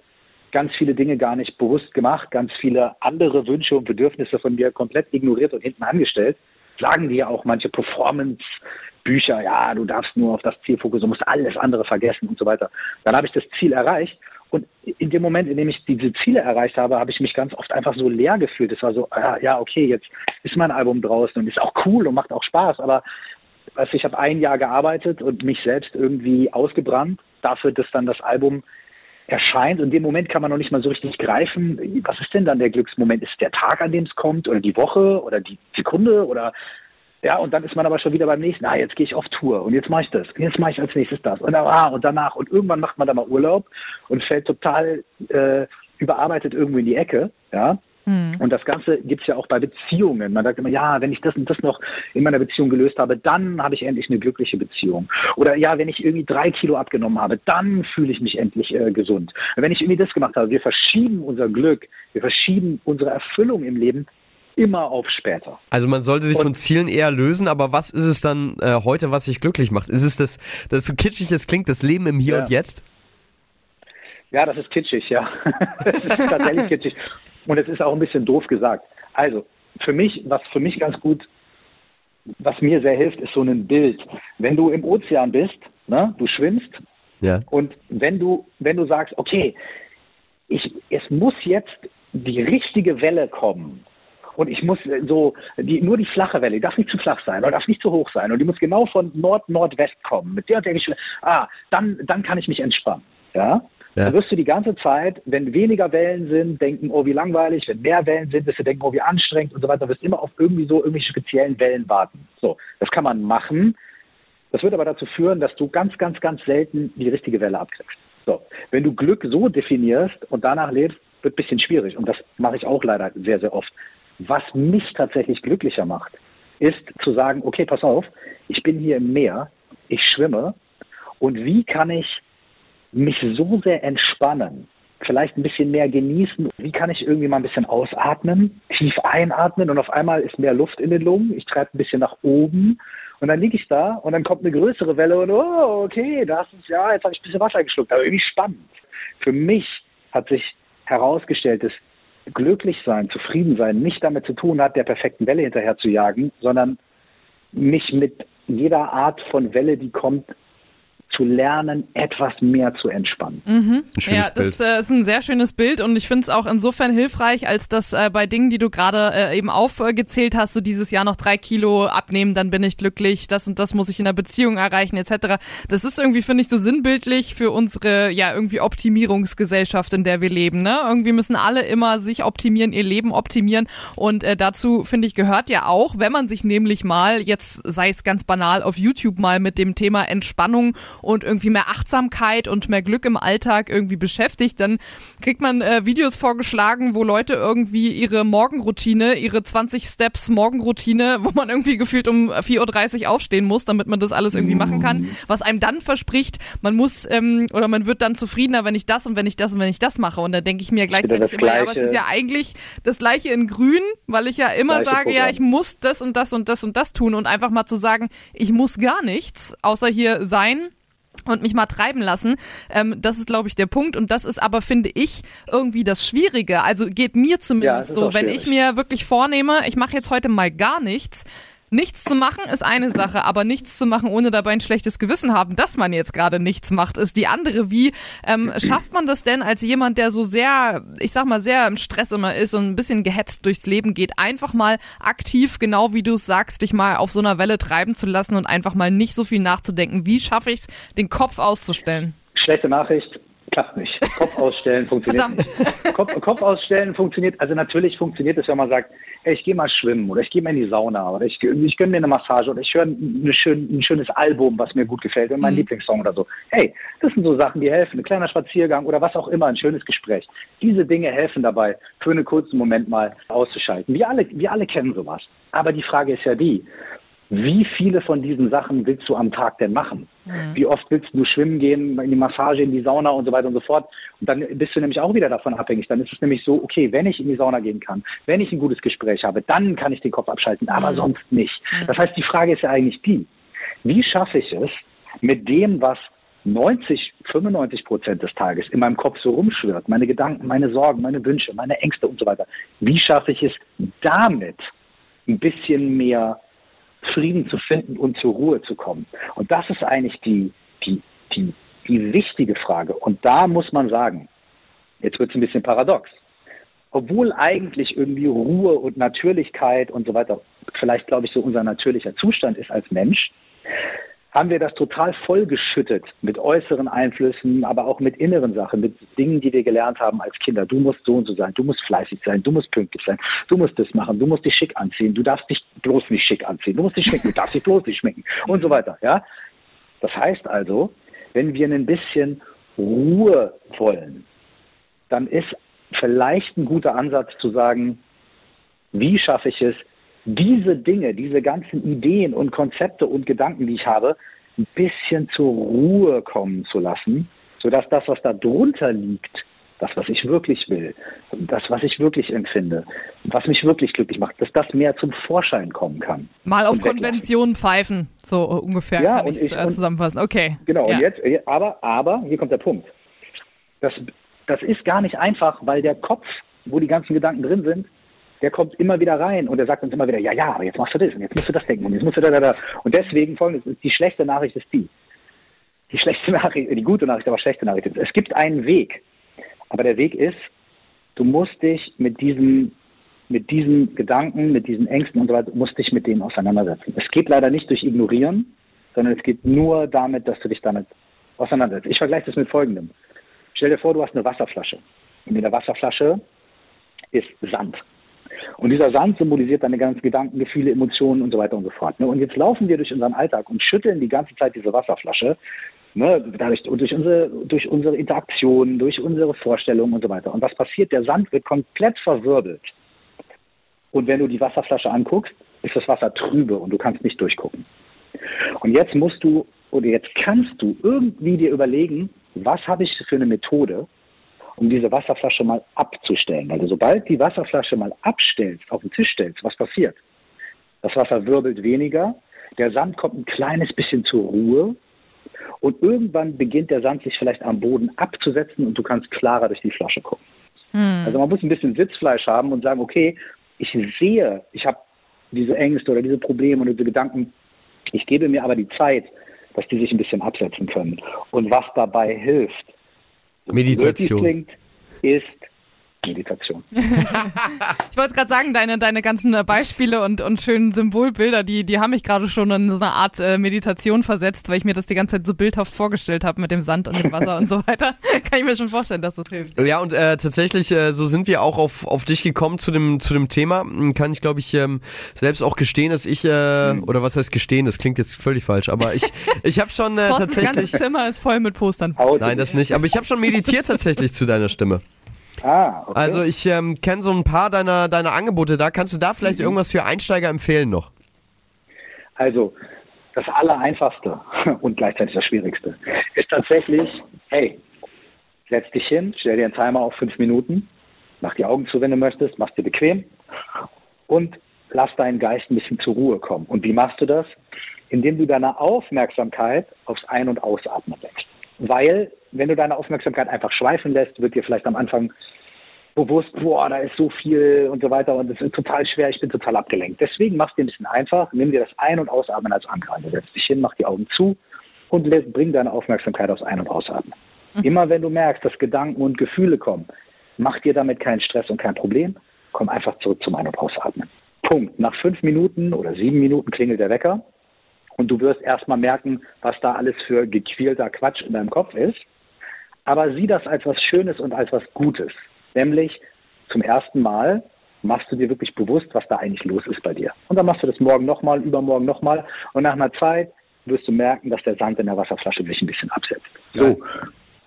ganz viele Dinge gar nicht bewusst gemacht, ganz viele andere Wünsche und Bedürfnisse von mir komplett ignoriert und hinten angestellt. Sagen dir auch manche Performance-Bücher, ja, du darfst nur auf das Ziel fokussieren, musst alles andere vergessen und so weiter. Dann habe ich das Ziel erreicht und in dem Moment, in dem ich diese Ziele erreicht habe, habe ich mich ganz oft einfach so leer gefühlt. Es war so, ja, ja, okay, jetzt ist mein Album draußen und ist auch cool und macht auch Spaß, aber also ich habe ein Jahr gearbeitet und mich selbst irgendwie ausgebrannt dafür, dass dann das Album erscheint. Und in dem Moment kann man noch nicht mal so richtig greifen, was ist denn dann der Glücksmoment? Ist der Tag, an dem es kommt oder die Woche oder die Sekunde oder ja, und dann ist man aber schon wieder beim nächsten, ah, jetzt gehe ich auf Tour und jetzt mache ich das und jetzt mache ich als nächstes das und, ah, und danach und irgendwann macht man da mal Urlaub und fällt total äh, überarbeitet irgendwo in die Ecke, ja. Hm. Und das Ganze gibt's ja auch bei Beziehungen. Man sagt immer, ja, wenn ich das und das noch in meiner Beziehung gelöst habe, dann habe ich endlich eine glückliche Beziehung. Oder ja, wenn ich irgendwie drei Kilo abgenommen habe, dann fühle ich mich endlich äh, gesund. Wenn ich irgendwie das gemacht habe, wir verschieben unser Glück, wir verschieben unsere Erfüllung im Leben immer auf später. Also man sollte sich Und- von Zielen eher lösen, aber was ist es dann äh, heute, was sich glücklich macht? Ist es das, das so kitschig es klingt, das Leben im Hier Ja. und Jetzt? Ja, das ist kitschig, ja. das ist tatsächlich kitschig. Und es ist auch ein bisschen doof gesagt. Also, für mich, was für mich ganz gut, was mir sehr hilft, ist so ein Bild. Wenn du im Ozean bist, ne, du schwimmst, Ja. und wenn du, wenn du sagst, okay, ich, es muss jetzt die richtige Welle kommen. Und ich muss äh, so, die, nur die flache Welle, die darf nicht zu flach sein oder darf nicht zu hoch sein. Und die muss genau von Nord-Nordwest kommen. Mit der und der Geschwindigkeit. Ah, dann, dann kann ich mich entspannen. Ja? Ja. Dann wirst du die ganze Zeit, wenn weniger Wellen sind, denken, oh, wie langweilig. Wenn mehr Wellen sind, wirst du denken, oh, wie anstrengend und so weiter. Du wirst immer auf irgendwie so irgendwelche speziellen Wellen warten. So, das kann man machen. Das wird aber dazu führen, dass du ganz, ganz, ganz selten die richtige Welle abkriegst. So, wenn du Glück so definierst und danach lebst, wird ein bisschen schwierig. Und das mache ich auch leider sehr, sehr oft. Was mich tatsächlich glücklicher macht, ist zu sagen, okay, pass auf, ich bin hier im Meer, ich schwimme und wie kann ich mich so sehr entspannen, vielleicht ein bisschen mehr genießen. Wie kann ich irgendwie mal ein bisschen ausatmen, tief einatmen und auf einmal ist mehr Luft in den Lungen. Ich treibe ein bisschen nach oben und dann liege ich da und dann kommt eine größere Welle und oh, okay, das ist ja, jetzt habe ich ein bisschen Wasser geschluckt, aber irgendwie spannend. Für mich hat sich herausgestellt, dass glücklich sein, zufrieden sein nicht damit zu tun hat, der perfekten Welle hinterher zu jagen, sondern mich mit jeder Art von Welle, die kommt, zu lernen, etwas mehr zu entspannen. Schönes ja, das äh, ist ein sehr schönes Bild und ich finde es auch insofern hilfreich, als dass äh, bei Dingen, die du gerade äh, eben aufgezählt hast, so dieses Jahr noch drei Kilo abnehmen, dann bin ich glücklich, das und das muss ich in der Beziehung erreichen, etc. Das ist irgendwie, finde ich, so sinnbildlich für unsere, ja, irgendwie Optimierungsgesellschaft, in der wir leben. Ne? Irgendwie müssen alle immer sich optimieren, ihr Leben optimieren und äh, dazu, finde ich, gehört ja auch, wenn man sich nämlich mal, jetzt sei es ganz banal, auf YouTube mal mit dem Thema Entspannung und irgendwie mehr Achtsamkeit und mehr Glück im Alltag irgendwie beschäftigt, dann kriegt man äh, Videos vorgeschlagen, wo Leute irgendwie ihre Morgenroutine, ihre 20 Steps Morgenroutine, wo man irgendwie gefühlt um 4.30 Uhr aufstehen muss, damit man das alles irgendwie machen kann, was einem dann verspricht, man muss ähm, oder man wird dann zufriedener, wenn ich das und wenn ich das und wenn ich das mache. Und da denke ich mir gleichzeitig immer, ja, aber es ist ja eigentlich das gleiche in grün, weil ich ja immer sage, ja, Programm. ich muss das und das und das und das tun und einfach mal zu sagen, ich muss gar nichts, außer hier sein und mich mal treiben lassen. Ähm, das ist, glaube ich, der Punkt. Und das ist aber, finde ich, irgendwie das Schwierige. Also geht mir Ja, es zumindest ist so, wenn schwierig. ich mir wirklich vornehme, ich mache jetzt heute mal gar nichts. Nichts zu machen ist eine Sache, aber nichts zu machen, ohne dabei ein schlechtes Gewissen haben, dass man jetzt gerade nichts macht, ist die andere. Wie ähm, schafft man das denn als jemand, der so sehr, ich sag mal, sehr im Stress immer ist und ein bisschen gehetzt durchs Leben geht, einfach mal aktiv, genau wie du es sagst, dich mal auf so einer Welle treiben zu lassen und einfach mal nicht so viel nachzudenken. Wie schaffe ich es, den Kopf auszustellen? Schlechte Nachricht, klappt nicht. Kopf ausstellen funktioniert. Kopf, Kopf ausstellen funktioniert, also natürlich funktioniert es, wenn man sagt, hey, ich gehe mal schwimmen oder ich gehe mal in die Sauna oder ich, ich gönne mir eine Massage oder ich höre ein, schön, ein schönes Album, was mir gut gefällt und mein Lieblingssong oder so. Hey, das sind so Sachen, die helfen. Ein kleiner Spaziergang oder was auch immer, ein schönes Gespräch. Diese Dinge helfen dabei, für einen kurzen Moment mal auszuschalten. Wir alle, wir alle kennen sowas. Aber die Frage ist ja die, wie viele von diesen Sachen willst du am Tag denn machen? Wie oft willst du schwimmen gehen, in die Massage, in die Sauna und so weiter und so fort? Und dann bist du nämlich auch wieder davon abhängig. Dann ist es nämlich so, okay, wenn ich in die Sauna gehen kann, wenn ich ein gutes Gespräch habe, dann kann ich den Kopf abschalten, aber sonst nicht. Das heißt, die Frage ist ja eigentlich die, wie schaffe ich es, mit dem, was 90, 95 Prozent des Tages in meinem Kopf so rumschwirrt, meine Gedanken, meine Sorgen, meine Wünsche, meine Ängste und so weiter, wie schaffe ich es damit ein bisschen mehr Frieden zu finden und zur Ruhe zu kommen? Und das ist eigentlich die, die, die, die wichtige Frage. Und da muss man sagen, jetzt wird es ein bisschen paradox. Obwohl eigentlich irgendwie Ruhe und Natürlichkeit und so weiter vielleicht, glaube ich, so unser natürlicher Zustand ist als Mensch, haben wir das total vollgeschüttet mit äußeren Einflüssen, aber auch mit inneren Sachen, mit Dingen, die wir gelernt haben als Kinder. Du musst so und so sein, du musst fleißig sein, du musst pünktlich sein, du musst das machen, du musst dich schick anziehen, du darfst dich bloß nicht schick anziehen, du musst dich schminken, du darfst dich bloß nicht schminken und so weiter. Ja, das heißt also, wenn wir ein bisschen Ruhe wollen, dann ist vielleicht ein guter Ansatz zu sagen, wie schaffe ich es, diese Dinge, diese ganzen Ideen und Konzepte und Gedanken, die ich habe, ein bisschen zur Ruhe kommen zu lassen, sodass das, was da drunter liegt, das, was ich wirklich will, das, was ich wirklich empfinde, was mich wirklich glücklich macht, dass das mehr zum Vorschein kommen kann. Mal auf Konventionen pfeifen, so ungefähr ja, kann ich es äh, zusammenfassen. Okay. Genau, ja. und jetzt, aber, aber, hier kommt der Punkt. Das, das ist gar nicht einfach, weil der Kopf, wo die ganzen Gedanken drin sind, der kommt immer wieder rein und der sagt uns immer wieder, ja, ja, aber jetzt machst du das und jetzt musst du das denken und jetzt musst du da, da, da. Und deswegen folgendes, die schlechte Nachricht ist die. Die schlechte Nachricht, die gute Nachricht, aber schlechte Nachricht ist, es gibt einen Weg. Aber der Weg ist, du musst dich mit diesem, mit diesen Gedanken, mit diesen Ängsten und so weiter, musst dich mit denen auseinandersetzen. Es geht leider nicht durch Ignorieren, sondern es geht nur damit, dass du dich damit auseinandersetzt. Ich vergleiche das mit folgendem. Stell dir vor, du hast eine Wasserflasche. Und in der Wasserflasche ist Sand. Und dieser Sand symbolisiert deine ganzen Gedanken, Gefühle, Emotionen und so weiter und so fort. Ne? Und jetzt laufen wir durch unseren Alltag und schütteln die ganze Zeit diese Wasserflasche. Ne? Dadurch, durch, unsere, durch unsere Interaktionen, durch unsere Vorstellungen und so weiter. Und was passiert? Der Sand wird komplett verwirbelt. Und wenn du die Wasserflasche anguckst, ist das Wasser trübe und du kannst nicht durchgucken. Und jetzt musst du oder jetzt kannst du irgendwie dir überlegen, was habe ich für eine Methode, um diese Wasserflasche mal abzustellen. Also sobald die Wasserflasche mal abstellst, auf den Tisch stellst, was passiert? Das Wasser wirbelt weniger, der Sand kommt ein kleines bisschen zur Ruhe und irgendwann beginnt der Sand sich vielleicht am Boden abzusetzen und du kannst klarer durch die Flasche gucken. Hm. Also man muss ein bisschen Sitzfleisch haben und sagen, okay, ich sehe, ich habe diese Ängste oder diese Probleme und diese Gedanken, ich gebe mir aber die Zeit, dass die sich ein bisschen absetzen können. Und was dabei hilft, Meditation. klingt, ist Meditation. Ich wollte gerade sagen, deine, deine ganzen äh, Beispiele und, und schönen Symbolbilder, die, die haben mich gerade schon in so eine Art äh, Meditation versetzt, weil ich mir das die ganze Zeit so bildhaft vorgestellt habe mit dem Sand und dem Wasser und so weiter. Kann ich mir schon vorstellen, dass das hilft. Ja, und äh, tatsächlich, äh, so sind wir auch auf, auf dich gekommen zu dem, zu dem Thema. Kann ich, glaube ich, ähm, selbst auch gestehen, dass ich, äh, oder was heißt gestehen, das klingt jetzt völlig falsch, aber ich, ich habe schon äh, ganzes tatsächlich. Zimmer ist voll mit Postern. Nein, das nicht. Aber ich habe schon meditiert tatsächlich zu deiner Stimme. Ah, okay. Also ich ähm, kenne so ein paar deiner, deiner Angebote da. Kannst du da vielleicht irgendwas für Einsteiger empfehlen noch? Also, das Allereinfachste und gleichzeitig das Schwierigste ist tatsächlich, hey, setz dich hin, stell dir einen Timer auf fünf Minuten, mach die Augen zu, wenn du möchtest, mach dir bequem und lass deinen Geist ein bisschen zur Ruhe kommen. Und wie machst du das? Indem du deine Aufmerksamkeit aufs Ein- und Ausatmen lässt. Weil, wenn du deine Aufmerksamkeit einfach schweifen lässt, wird dir vielleicht am Anfang bewusst, boah, da ist so viel und so weiter und es ist total schwer, ich bin total abgelenkt. Deswegen mach dir ein bisschen einfach, nimm dir das Ein- und Ausatmen als Anker. Also setz dich hin, mach die Augen zu und lässt, bring deine Aufmerksamkeit aufs Ein- und Ausatmen. Immer wenn du merkst, dass Gedanken und Gefühle kommen, mach dir damit keinen Stress und kein Problem, komm einfach zurück zum Ein- und Ausatmen. Punkt. Nach fünf Minuten oder sieben Minuten klingelt der Wecker und du wirst erstmal merken, was da alles für gequälter Quatsch in deinem Kopf ist. Aber sieh das als was Schönes und als was Gutes. Nämlich zum ersten Mal machst du dir wirklich bewusst, was da eigentlich los ist bei dir. Und dann machst du das morgen nochmal, übermorgen nochmal. Und nach einer Zeit wirst du merken, dass der Sand in der Wasserflasche sich ein bisschen absetzt. So,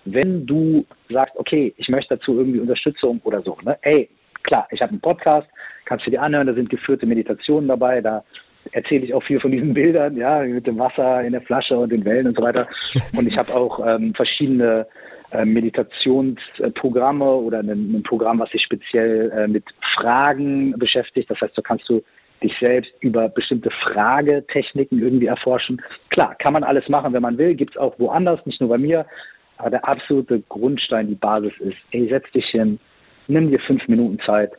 wenn du sagst, okay, ich möchte dazu irgendwie Unterstützung oder so, ne? ey, klar, ich habe einen Podcast, kannst du dir anhören, da sind geführte Meditationen dabei, da erzähle ich auch viel von diesen Bildern, ja, mit dem Wasser in der Flasche und den Wellen und so weiter. Und ich habe auch ähm, verschiedene äh, Meditationsprogramme oder ein, Programm, was sich speziell äh, mit Fragen beschäftigt. Das heißt, da kannst du dich selbst über bestimmte Fragetechniken irgendwie erforschen. Klar, kann man alles machen, wenn man will, gibt's auch woanders, nicht nur bei mir. Aber der absolute Grundstein, die Basis ist, ey, setz dich hin, nimm dir fünf Minuten Zeit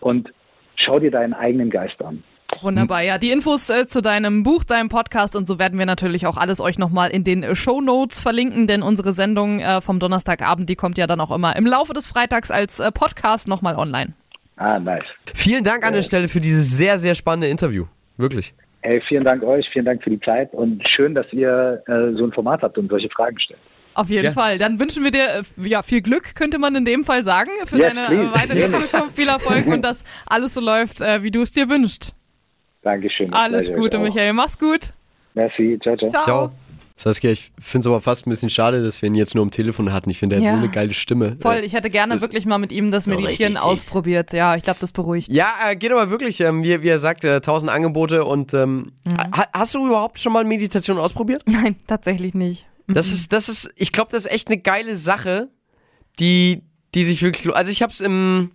und schau dir deinen eigenen Geist an. Wunderbar, ja. Die Infos äh, zu deinem Buch, deinem Podcast und so werden wir natürlich auch alles euch nochmal in den Show Notes verlinken, denn unsere Sendung äh, vom Donnerstagabend, die kommt ja dann auch immer im Laufe des Freitags als äh, Podcast nochmal online. Ah, nice. Vielen Dank an der Stelle für dieses sehr, sehr spannende Interview. Wirklich. Ey, vielen Dank euch, vielen Dank für die Zeit und schön, dass ihr äh, so ein Format habt und solche Fragen stellt. Auf jeden Ja. Fall. Dann wünschen wir dir äh, ja viel Glück, könnte man in dem Fall sagen, für Yes, deine äh, please. weitere. Zukunft. Viel Erfolg und dass alles so läuft, äh, wie du es dir wünschst. Dankeschön. Alles Gute, auch. Michael. Mach's gut. Merci, ciao, ciao. Ciao. Ciao. Saskia, ich finde es aber fast ein bisschen schade, dass wir ihn jetzt nur am Telefon hatten. Ich finde, er Ja. hat so eine geile Stimme. Voll, Äh, ich hätte gerne das- wirklich mal mit ihm das so Meditieren tief. ausprobiert. Ja, ich glaube, das beruhigt. Ja, äh, geht aber wirklich, ähm, wie, wie er sagt, äh, tausend Angebote und ähm, Mhm. ha hast du überhaupt schon mal Meditation ausprobiert? Nein, tatsächlich nicht. Das ist, das ist, ich glaube, das ist echt eine geile Sache, die, die sich wirklich, also ich habe es im,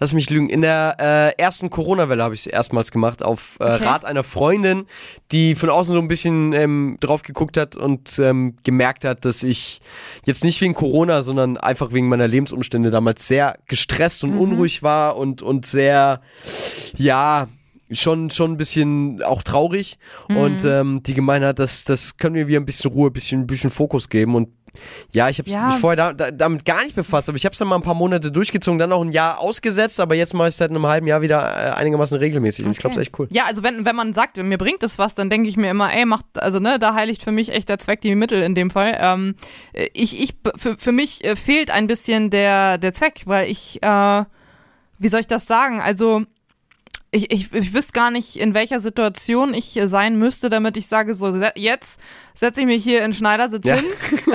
lass mich lügen, in der äh, ersten Corona-Welle habe ich es erstmals gemacht, auf äh, Okay. Rat einer Freundin, die von außen so ein bisschen ähm, drauf geguckt hat und ähm, gemerkt hat, dass ich jetzt nicht wegen Corona, sondern einfach wegen meiner Lebensumstände damals sehr gestresst und unruhig war und, und sehr, ja, schon, schon ein bisschen auch traurig. Und ähm, die gemeint hat, dass das können wir wieder ein bisschen Ruhe, ein bisschen, ein bisschen Fokus geben. Und ja, ich habe Ja. mich vorher da, da, damit gar nicht befasst, aber ich habe es dann mal ein paar Monate durchgezogen, dann auch ein Jahr ausgesetzt, aber jetzt mache ich es seit einem halben Jahr wieder äh, einigermaßen regelmäßig. Und ich glaube, es ist echt cool. Ja, also wenn, wenn man sagt, mir bringt es was, dann denke ich mir immer, ey, macht, also ne, da heiligt für mich echt der Zweck die Mittel in dem Fall. Ähm, ich, ich, für, für mich äh, fehlt ein bisschen der, der Zweck, weil ich, äh, wie soll ich das sagen? Also, ich, ich, ich wüsste gar nicht, in welcher Situation ich äh, sein müsste, damit ich sage, so, jetzt setze ich mich hier in Schneidersitz Ja. hin,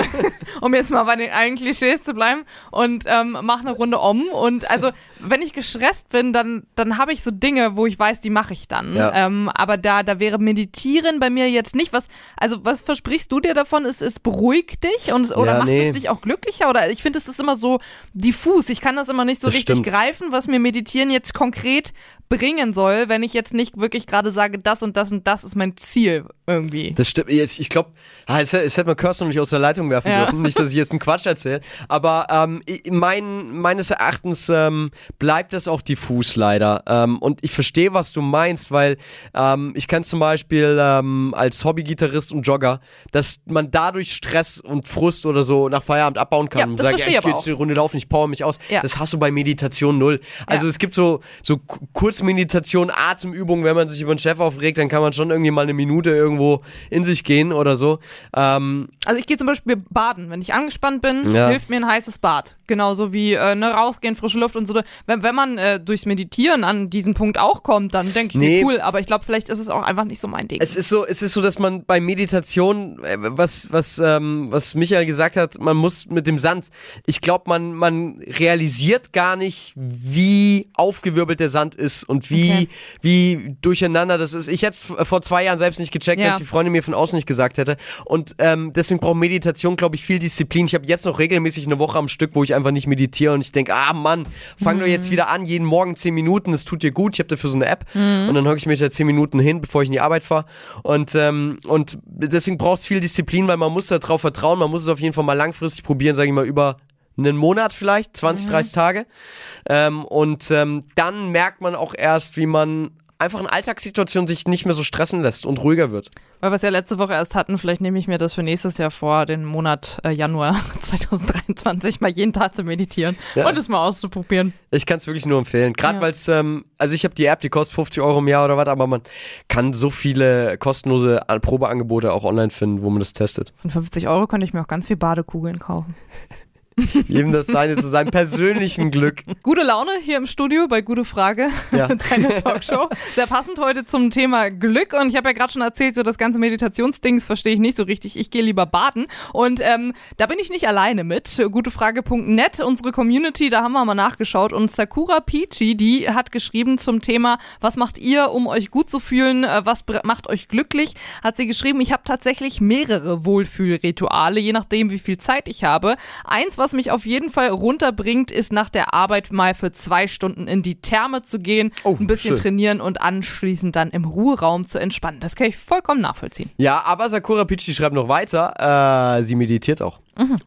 um jetzt mal bei den allen Klischees zu bleiben und ähm, mache eine Runde um. Und also, wenn ich gestresst bin, dann, dann habe ich so Dinge, wo ich weiß, die mache ich dann. Ja. Ähm, aber da, da wäre Meditieren bei mir jetzt nicht. Was, also, was versprichst du dir davon? Es, es beruhigt dich und, oder Ja, macht nee. es dich auch glücklicher? Oder ich finde, es ist immer so diffus. Ich kann das immer nicht so Das richtig stimmt. greifen, was mir Meditieren jetzt konkret bringen soll, wenn ich jetzt nicht wirklich gerade sage, das und das und das ist mein Ziel irgendwie. Das stimmt. Jetzt, ich glaube, es, hätte- es hätte man Kirsten noch nicht aus der Leitung werfen Ja. dürfen. Nicht, dass ich jetzt einen Quatsch erzähle. Aber ähm, mein, meines Erachtens ähm, bleibt das auch diffus leider. Ähm, und ich verstehe, was du meinst, weil ähm, ich kann zum Beispiel ähm, als Hobbygitarrist und Jogger, dass man dadurch Stress und Frust oder so nach Feierabend abbauen kann Ja, und sagt, verstehe ich ich gehe jetzt eine Runde laufen, ich power mich aus. Ja. Das hast du bei Meditation null. Also Ja. es gibt so, so Ku- Kurzmeditation, Atemübungen, wenn man sich über den Chef aufregt, dann kann man schon irgendwie mal eine Minute irgendwo in sich gehen oder so. Ähm, Also ich gehe zum Beispiel baden. Wenn ich angespannt bin, Ja. hilft mir ein heißes Bad. Genauso wie äh, ne, rausgehen, frische Luft und so. Wenn, wenn man äh, durchs Meditieren an diesen Punkt auch kommt, dann denke ich, nee. Nee. cool. Aber ich glaube, vielleicht ist es auch einfach nicht so mein Ding. es ist so, es ist so, dass man bei Meditation, äh, was, was, ähm, was Michael gesagt hat, man muss mit dem Sand. Ich glaube, man, man realisiert gar nicht, wie aufgewirbelt der Sand ist und wie, Okay. wie durcheinander das ist. Ich hätte es vor zwei Jahren selbst nicht gecheckt, Ja. wenn es die Freundin mir von außen nicht gesagt hätte. Und ähm, deswegen braucht Meditation, glaube ich, viel Disziplin. Ich habe jetzt noch regelmäßig eine Woche am Stück, wo ich einfach nicht meditiere und ich denke, ah Mann, fang doch Mhm. jetzt wieder an, jeden Morgen zehn Minuten, das tut dir gut. Ich habe dafür so eine App Mhm. und dann hocke ich mich da zehn Minuten hin, bevor ich in die Arbeit fahre. Und, ähm, und deswegen braucht es viel Disziplin, weil man muss darauf vertrauen, man muss es auf jeden Fall mal langfristig probieren, sage ich mal, über einen Monat vielleicht, 20, Mhm. 30 Tage. Ähm, und ähm, dann merkt man auch erst, wie man einfach in Alltagssituationen sich nicht mehr so stressen lässt und ruhiger wird. Weil wir es ja letzte Woche erst hatten, vielleicht nehme ich mir das für nächstes Jahr vor, den Monat äh, Januar 2023 mal jeden Tag zu meditieren Ja. und es mal auszuprobieren. Ich kann es wirklich nur empfehlen. Gerade Ja. weil es, ähm, also ich habe die App, die kostet 50 Euro im Jahr oder was, aber man kann so viele kostenlose An- Probeangebote auch online finden, wo man das testet. Von 50 Euro könnte ich mir auch ganz viel Badekugeln kaufen. Jedem das seine zu seinem persönlichen Glück. Gute Laune hier im Studio bei Gute Frage, Ja. deine Talkshow. Sehr passend heute zum Thema Glück. Und ich habe ja gerade schon erzählt, so das ganze Meditationsdings verstehe ich nicht so richtig. Ich gehe lieber baden. Und ähm, da bin ich nicht alleine mit. Gutefrage.net, unsere Community, da haben wir mal nachgeschaut. Und Sakura Peachy, die hat geschrieben zum Thema, was macht ihr, um euch gut zu fühlen? Äh, Was macht euch glücklich? Hat sie geschrieben, ich habe tatsächlich mehrere Wohlfühlrituale, je nachdem, wie viel Zeit ich habe. Eins, was mich auf jeden Fall runterbringt, ist nach der Arbeit mal für zwei Stunden in die Therme zu gehen, Oh, ein bisschen schön. trainieren und anschließend dann im Ruheraum zu entspannen. Das kann ich vollkommen nachvollziehen. Ja, aber Sakura Pichi schreibt noch weiter, äh, sie meditiert auch.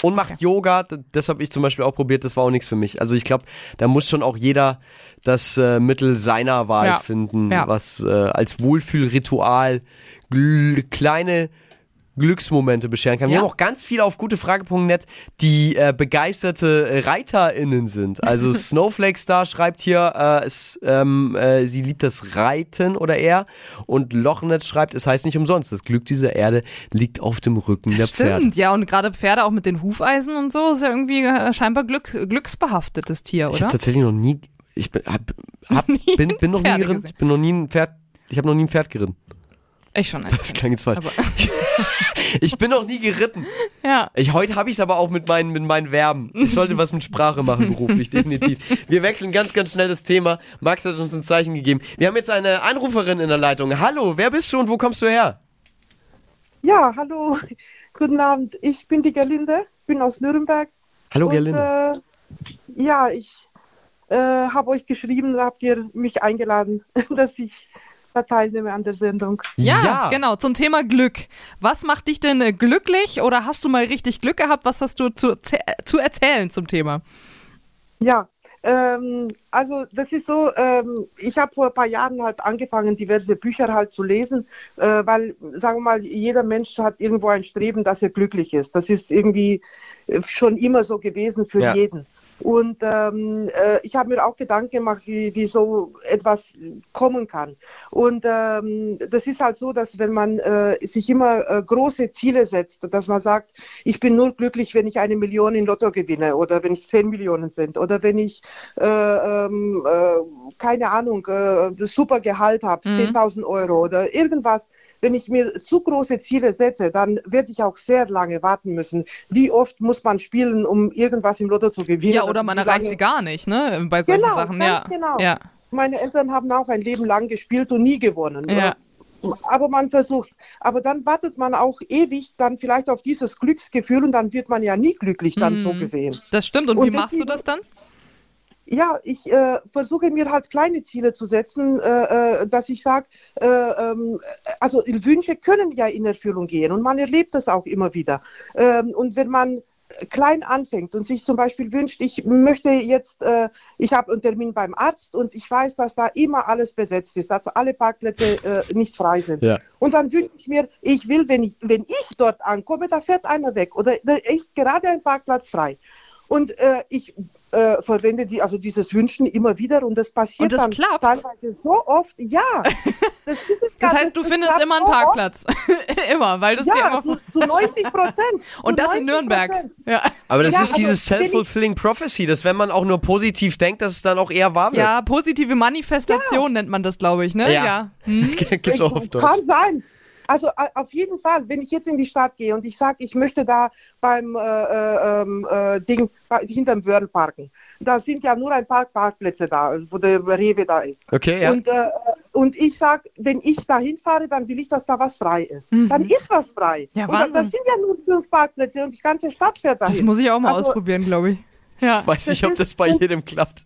Und macht Yoga, D- das habe ich zum Beispiel auch probiert, das war auch nichts für mich. Also ich glaube, da muss schon auch jeder das äh, Mittel seiner Wahl Ja. finden, Ja. was äh, als Wohlfühlritual kleine Glücksmomente bescheren kann. Wir Ja. haben auch ganz viele auf gutefrage.net, die äh, begeisterte äh, ReiterInnen sind. Also Snowflake Star schreibt hier, äh, es, ähm, äh, sie liebt das Reiten oder er. Und Lochnet schreibt, es heißt nicht umsonst, das Glück dieser Erde liegt auf dem Rücken der Pferde. Stimmt, ja, und gerade Pferde auch mit den Hufeisen und so ist ja irgendwie äh, scheinbar Glück, glücksbehaftetes Tier, Ich oder? habe tatsächlich noch nie, ich bin, hab, hab, bin, bin noch nie geritten. Ich bin noch nie ein Pferd, ich habe noch nie ein Pferd geritten. Ich schon. Das klang jetzt falsch. Aber, Ich bin noch nie geritten. ja. Ich, heute habe ich es aber auch mit meinen, mit meinen Verben. Ich sollte was mit Sprache machen, beruflich, definitiv. Wir wechseln ganz, ganz schnell das Thema. Max hat uns ein Zeichen gegeben. Wir haben jetzt eine Anruferin in der Leitung. Hallo, wer bist du und wo kommst du her? Ja, hallo, guten Abend. Ich bin die Gerlinde, bin aus Nürnberg. Hallo, und, Gerlinde. Äh, ja, ich äh, habe euch geschrieben, da habt ihr mich eingeladen, dass ich teilnehme an der Sendung. Ja, genau, zum Thema Glück. Was macht dich denn äh, glücklich oder hast du mal richtig Glück gehabt? Was hast du zu, zu erzählen zum Thema? Ja, ähm, also das ist so, ähm, ich habe vor ein paar Jahren halt angefangen, diverse Bücher halt zu lesen, äh, weil, sagen wir mal, jeder Mensch hat irgendwo ein Streben, dass er glücklich ist. Das ist irgendwie äh, schon immer so gewesen für Ja. jeden. Und ähm, äh, ich habe mir auch Gedanken gemacht, wie, wie so etwas kommen kann. Und ähm, das ist halt so, dass wenn man äh, sich immer äh, große Ziele setzt, dass man sagt, ich bin nur glücklich, wenn ich eine Million in Lotto gewinne oder wenn es zehn Millionen sind oder wenn ich, äh, ähm, äh, keine Ahnung, äh, super Gehalt habe, Mhm. 10.000 Euro oder irgendwas. Wenn ich mir zu große Ziele setze, dann werde ich auch sehr lange warten müssen. Wie oft muss man spielen, um irgendwas im Lotto zu gewinnen? Ja, oder man erreicht sie gar nicht, ne? Bei solchen Genau, Sachen, ja. genau. Ja. Meine Eltern haben auch ein Leben lang gespielt und nie gewonnen. Ja. Aber man versucht. Aber dann wartet man auch ewig dann vielleicht auf dieses Glücksgefühl und dann wird man ja nie glücklich dann so Mhm. gesehen. Das stimmt. Und, Und wie machst du das dann? Ja, ich äh, versuche mir halt kleine Ziele zu setzen, äh, äh, dass ich sage, äh, ähm, also Wünsche können ja in Erfüllung gehen und man erlebt das auch immer wieder. Ähm, und wenn man klein anfängt und sich zum Beispiel wünscht, ich möchte jetzt, äh, ich habe einen Termin beim Arzt und ich weiß, dass da immer alles besetzt ist, dass alle Parkplätze äh, nicht frei sind. Ja. Und dann wünsche ich mir, ich will, wenn ich, wenn ich dort ankomme, da fährt einer weg oder da ist gerade ein Parkplatz frei. Und äh, ich äh, verwende die, also dieses Wünschen immer wieder und das passiert Und das dann klappt? teilweise so oft. Ja. Das, Das ja, heißt, du das findest immer einen. Parkplatz. immer, weil du es dir Ja, immer. zu, zu 90 Prozent. Und das in Nürnberg. Ja. Aber das Ja, ist also, dieses ich- Self-Fulfilling Prophecy, dass wenn man auch nur positiv denkt, dass es dann auch eher wahr wird. ja, positive Manifestation nennt man das, glaube ich, ne? Ja. Hm? Gibt's auch auf Deutsch. Kann sein. Also auf jeden Fall, wenn ich jetzt in die Stadt gehe und ich sage, ich möchte da beim äh, äh, ähm, äh, Ding hinterm Wörl parken. Da sind ja nur ein paar Parkplätze da, wo der Rewe da ist. Okay, ja. Und, äh, und ich sage, wenn ich da hinfahre, dann will ich, dass da was frei ist. Mhm. Dann ist was frei. Ja, und da- Wahnsinn. das sind ja nur fünf Parkplätze und die ganze Stadt fährt dahin. Das muss ich auch mal Also- ausprobieren, glaube ich. Ja. Weiß nicht, ob das bei jedem klappt.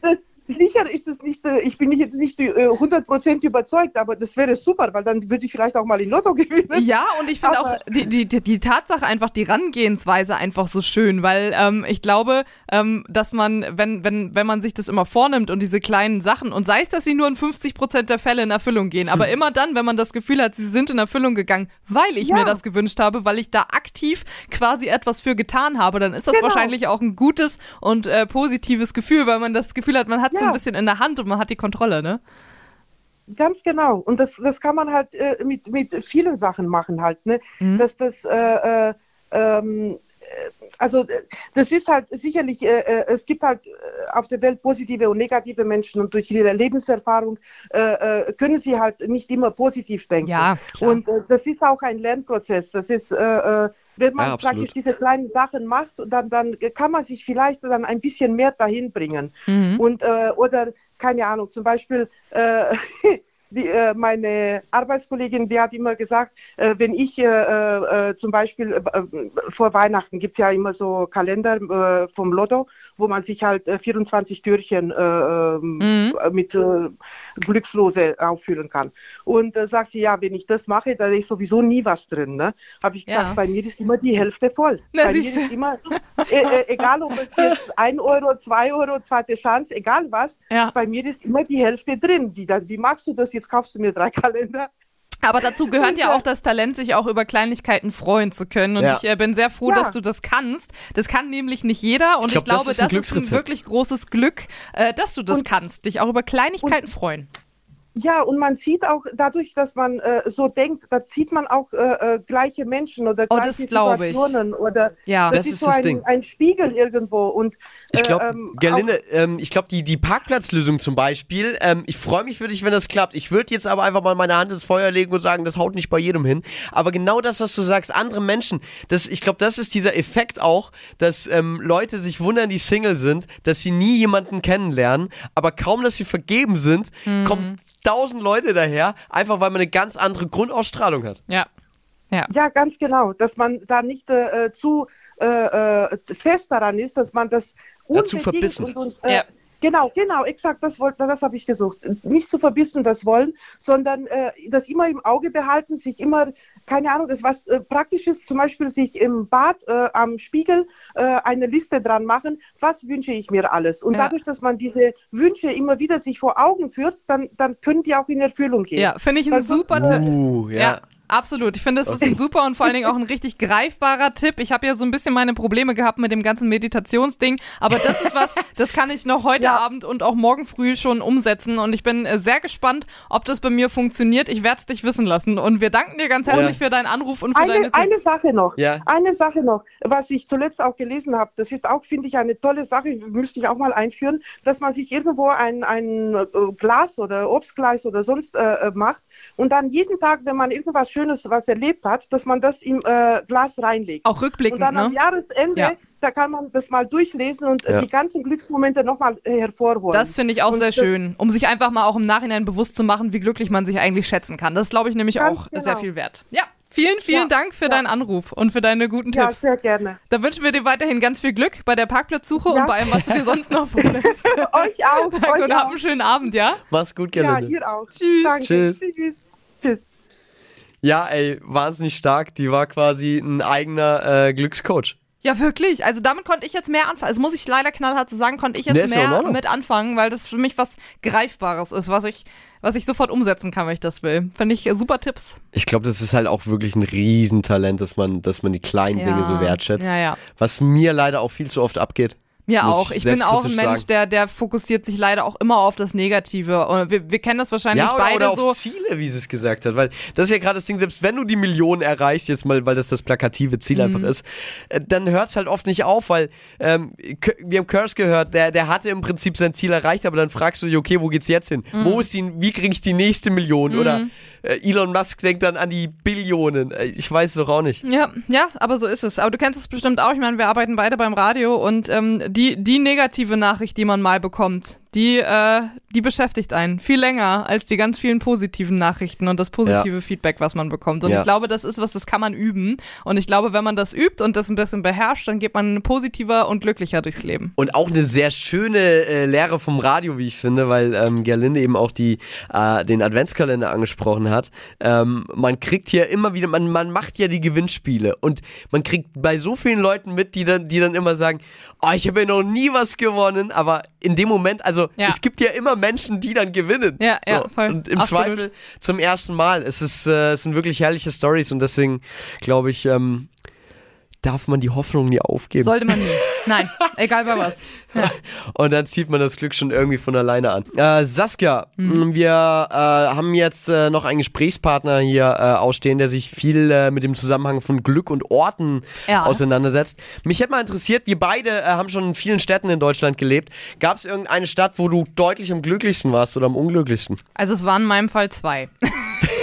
das, sicher ist es nicht, äh, ich bin jetzt nicht äh, 100% überzeugt, aber das wäre super, weil dann würde ich vielleicht auch mal in Lotto gewinnen. Ja, und ich finde auch die, die, die, Tatsache einfach, die Rangehensweise einfach so schön, weil ähm, ich glaube, ähm, dass man, wenn, wenn, wenn man sich das immer vornimmt und diese kleinen Sachen, und sei es, dass sie nur in 50 Prozent der Fälle in Erfüllung gehen, aber immer dann, wenn man das Gefühl hat, sie sind in Erfüllung gegangen, weil ich Ja. mir das gewünscht habe, weil ich da aktiv quasi etwas für getan habe, dann ist das Genau. wahrscheinlich auch ein gutes und äh, positives Gefühl, weil man das Gefühl hat, man hat es so ein Ja. bisschen in der Hand und man hat die Kontrolle, ne? Ganz genau. Und das, das kann man halt äh, mit, mit vielen Sachen machen halt. Ne? Mhm. Dass das, äh, äh, ähm, äh, also äh, das ist halt sicherlich, äh, es gibt halt auf der Welt positive und negative Menschen und durch ihre Lebenserfahrung äh, können sie halt nicht immer positiv denken. Ja, klar. Und äh, das ist auch ein Lernprozess. Das ist, wenn man Ja, praktisch diese kleinen Sachen macht, dann, dann kann man sich vielleicht dann ein bisschen mehr dahin bringen. Mhm. Und äh, oder keine Ahnung, zum Beispiel äh, die, äh, meine Arbeitskollegin, die hat immer gesagt, äh, wenn ich äh, äh, zum Beispiel äh, vor Weihnachten gibt es ja immer so Kalender äh, vom Lotto, wo man sich halt äh, 24 Türchen äh, ähm, Mhm. äh, mit äh, Glückslose auffüllen kann. Und äh, sagt sie, ja, wenn ich das mache, da ist sowieso nie was drin. Ne? Habe ich gesagt, Ja. bei mir ist immer die Hälfte voll. Na, bei mir ist immer, äh, äh, egal ob es jetzt 1 Euro, 2 Euro, zweite Chance, egal was, Ja. bei mir ist immer die Hälfte drin. Wie, das, wie magst du das? Jetzt kaufst du mir drei Kalender. Aber dazu gehört ja auch das Talent, sich auch über Kleinigkeiten freuen zu können. Und Ja. ich äh, bin sehr froh, Ja. dass du das kannst. Das kann nämlich nicht jeder. Und Ich ich, glaub, das glaube, ist ein das ist ein wirklich großes Glück, äh, dass du das Und- kannst. Dich auch über Kleinigkeiten freuen. Ja, und man sieht auch dadurch, dass man äh, so denkt, da sieht man auch äh, äh, gleiche Menschen oder Oh, das gleiche ich. Situationen oder Ja. das, Das ist, ist so das ein, Ding. ein Spiegel irgendwo und Ich glaube, äh, ähm, Gerlinde, ähm, ich glaube, die, die Parkplatzlösung zum Beispiel, ähm, ich freue mich für dich, wenn das klappt. Ich würde jetzt aber einfach mal meine Hand ins Feuer legen und sagen, das haut nicht bei jedem hin. Aber genau das, was du sagst, andere Menschen, das, ich glaube, das ist dieser Effekt auch, dass ähm, Leute sich wundern, die Single sind, dass sie nie jemanden kennenlernen, aber kaum, dass sie vergeben sind, Mhm. kommen tausend Leute daher, einfach weil man eine ganz andere Grundausstrahlung hat. Ja. Ja. Ja, ganz genau, dass man da nicht äh, äh, zu äh, äh, fest daran ist, dass man das Zu unbedingt verbissen. Und, und, äh, Ja. Genau, genau, exakt, das, das habe ich gesucht. Nicht zu verbissen das Wollen, sondern äh, das immer im Auge behalten, sich immer, keine Ahnung, das was äh, praktisch ist, zum Beispiel sich im Bad äh, am Spiegel äh, eine Liste dran machen, was wünsche ich mir alles. Und Ja. dadurch, dass man diese Wünsche immer wieder sich vor Augen führt, dann, dann können die auch in Erfüllung gehen. Ja, finde ich ein super Tipp. Uh, ja. Ja. Absolut. Ich finde, das ist ein super und vor allen Dingen auch ein richtig greifbarer Tipp. Ich habe ja so ein bisschen meine Probleme gehabt mit dem ganzen Meditationsding, aber das ist was, das kann ich noch heute Ja. Abend und auch morgen früh schon umsetzen und ich bin äh, sehr gespannt, ob das bei mir funktioniert. Ich werde es dich wissen lassen und wir danken dir ganz herzlich für deinen Anruf und für deine Eine, Tipps. eine Sache noch, Ja. eine Sache noch, was ich zuletzt auch gelesen habe, das ist auch, finde ich, eine tolle Sache, müsste ich auch mal einführen, dass man sich irgendwo ein, ein äh, Glas oder Obstglas oder sonst äh, äh, macht und dann jeden Tag, wenn man irgendwas Schönes, was erlebt hat, dass man das im äh, Glas reinlegt. auch und rückblickend, dann am ne? Jahresende, Ja. da kann man das mal durchlesen und äh, Ja. die ganzen Glücksmomente nochmal äh, hervorholen. Das finde ich auch Und sehr schön, um sich einfach mal auch im Nachhinein bewusst zu machen, wie glücklich man sich eigentlich schätzen kann. Das ist, glaube ich, nämlich Ganz auch genau. sehr viel wert. Ja, vielen, vielen Ja, Dank für ja. deinen Anruf und für deine guten Ja, Tipps. sehr gerne. Dann wünschen wir dir weiterhin ganz viel Glück bei der Parkplatzsuche Ja. und bei allem, was du dir sonst noch vornimmst. euch auch. Danke euch und hab auch. einen schönen Abend, ja? Mach's gut, Ja, Gerlinde. ihr auch. Tschüss. Danke. Tschüss. Tschüss. Tschüss. Ja, ey, wahnsinnig stark. Die war quasi ein eigener äh, Glückscoach. Ja, wirklich. Also damit konnte ich jetzt mehr anfangen. Also muss ich leider knallhart so sagen, konnte ich jetzt Nee, ja mehr mit anfangen, weil das für mich was Greifbares ist, was ich, was ich sofort umsetzen kann, wenn ich das will. Finde ich super Tipps. Ich glaube, das ist halt auch wirklich ein Riesentalent, dass man, dass man die kleinen Dinge so wertschätzt. Ja, ja. Was mir leider auch viel zu oft abgeht. Mir Muss auch. ich Ich bin auch ein Mensch, der, der fokussiert sich leider auch immer auf das Negative. Und wir, wir kennen das wahrscheinlich Ja, oder, beide oder auf so. Ziele, wie sie es gesagt hat. Weil das ist ja gerade das Ding, selbst wenn du die Millionen erreichst, jetzt mal, weil das das plakative Ziel Mhm. einfach ist, äh, dann hört es halt oft nicht auf, weil ähm, wir haben Curse gehört, der, der hatte im Prinzip sein Ziel erreicht, aber dann fragst du dich, okay, wo geht's jetzt hin? Mhm. Wo ist die, wie kriege ich die nächste Million? Oder äh, Elon Musk denkt dann an die Billionen. Äh, ich weiß es doch auch nicht. Ja, ja, aber so ist es. Aber du kennst es bestimmt auch. Ich meine, wir arbeiten beide beim Radio und ähm, die, die negative Nachricht, die man mal bekommt, die, äh, die beschäftigt einen viel länger als die ganz vielen positiven Nachrichten und das positive Feedback, was man bekommt. Und Ja. ich glaube, das ist was, das kann man üben. Und ich glaube, wenn man das übt und das ein bisschen beherrscht, dann geht man positiver und glücklicher durchs Leben. Und auch eine sehr schöne äh, Lehre vom Radio, wie ich finde, weil ähm, Gerlinde eben auch die, äh, den Adventskalender angesprochen hat. Ähm, man kriegt hier immer wieder, man, man macht ja die Gewinnspiele und man kriegt bei so vielen Leuten mit, die dann, die dann immer sagen, oh, ich habe ja noch nie was gewonnen, aber in dem Moment, also Ja. es gibt ja immer Menschen, die dann gewinnen. Ja, ja, voll. Und im Absolut. Zweifel zum ersten Mal. Es, ist, äh, es sind wirklich herrliche Stories und deswegen glaube ich, ähm, darf man die Hoffnung nie aufgeben. Sollte man nie. Nein, egal bei was. Und dann zieht man das Glück schon irgendwie von alleine an. Äh, Saskia, Mhm. wir äh, haben jetzt äh, noch einen Gesprächspartner hier äh, ausstehen, der sich viel äh, mit dem Zusammenhang von Glück und Orten Ja. auseinandersetzt. Mich hätte mal interessiert, wir beide äh, haben schon in vielen Städten in Deutschland gelebt. Gab es irgendeine Stadt, wo du deutlich am glücklichsten warst oder am unglücklichsten? Also es waren in meinem Fall zwei.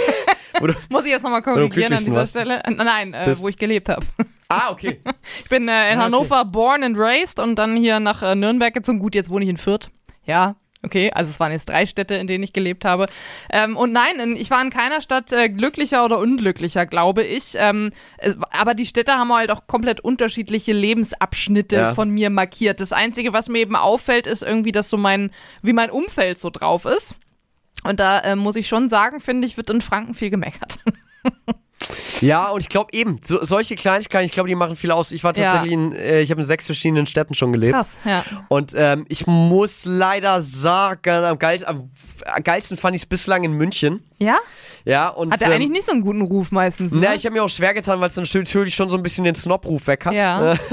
Oder- Muss ich jetzt nochmal korrigieren an dieser? Stelle? Äh, Nein, äh, wo ich gelebt habe. Ah, okay. Ich bin äh, in Ah, okay. Hannover born and raised und dann hier nach äh, Nürnberg gezogen. Gut, jetzt wohne ich in Fürth. Ja, okay. Also es waren jetzt drei Städte, in denen ich gelebt habe. Ähm, und nein, in, ich war in keiner Stadt äh, glücklicher oder unglücklicher, glaube ich. Ähm, es, aber die Städte haben halt auch komplett unterschiedliche Lebensabschnitte Ja. von mir markiert. Das Einzige, was mir eben auffällt, ist irgendwie, dass so mein, wie mein Umfeld so drauf ist. Und da äh, muss ich schon sagen, finde ich, wird in Franken viel gemeckert. Ja, und ich glaube eben, so, solche Kleinigkeiten, ich glaube, die machen viel aus. Ich war Ja. tatsächlich in, äh, ich habe in sechs verschiedenen Städten schon gelebt. Krass, ja. Und ähm, ich muss leider sagen, am, geil, am geilsten fand ich es bislang in München. Ja? Ja, und. Hat er ähm, eigentlich nicht so einen guten Ruf meistens. Ne? Na, ich habe mir auch schwer getan, weil es dann natürlich schon so ein bisschen den Snob-Ruf weg hat. Ja.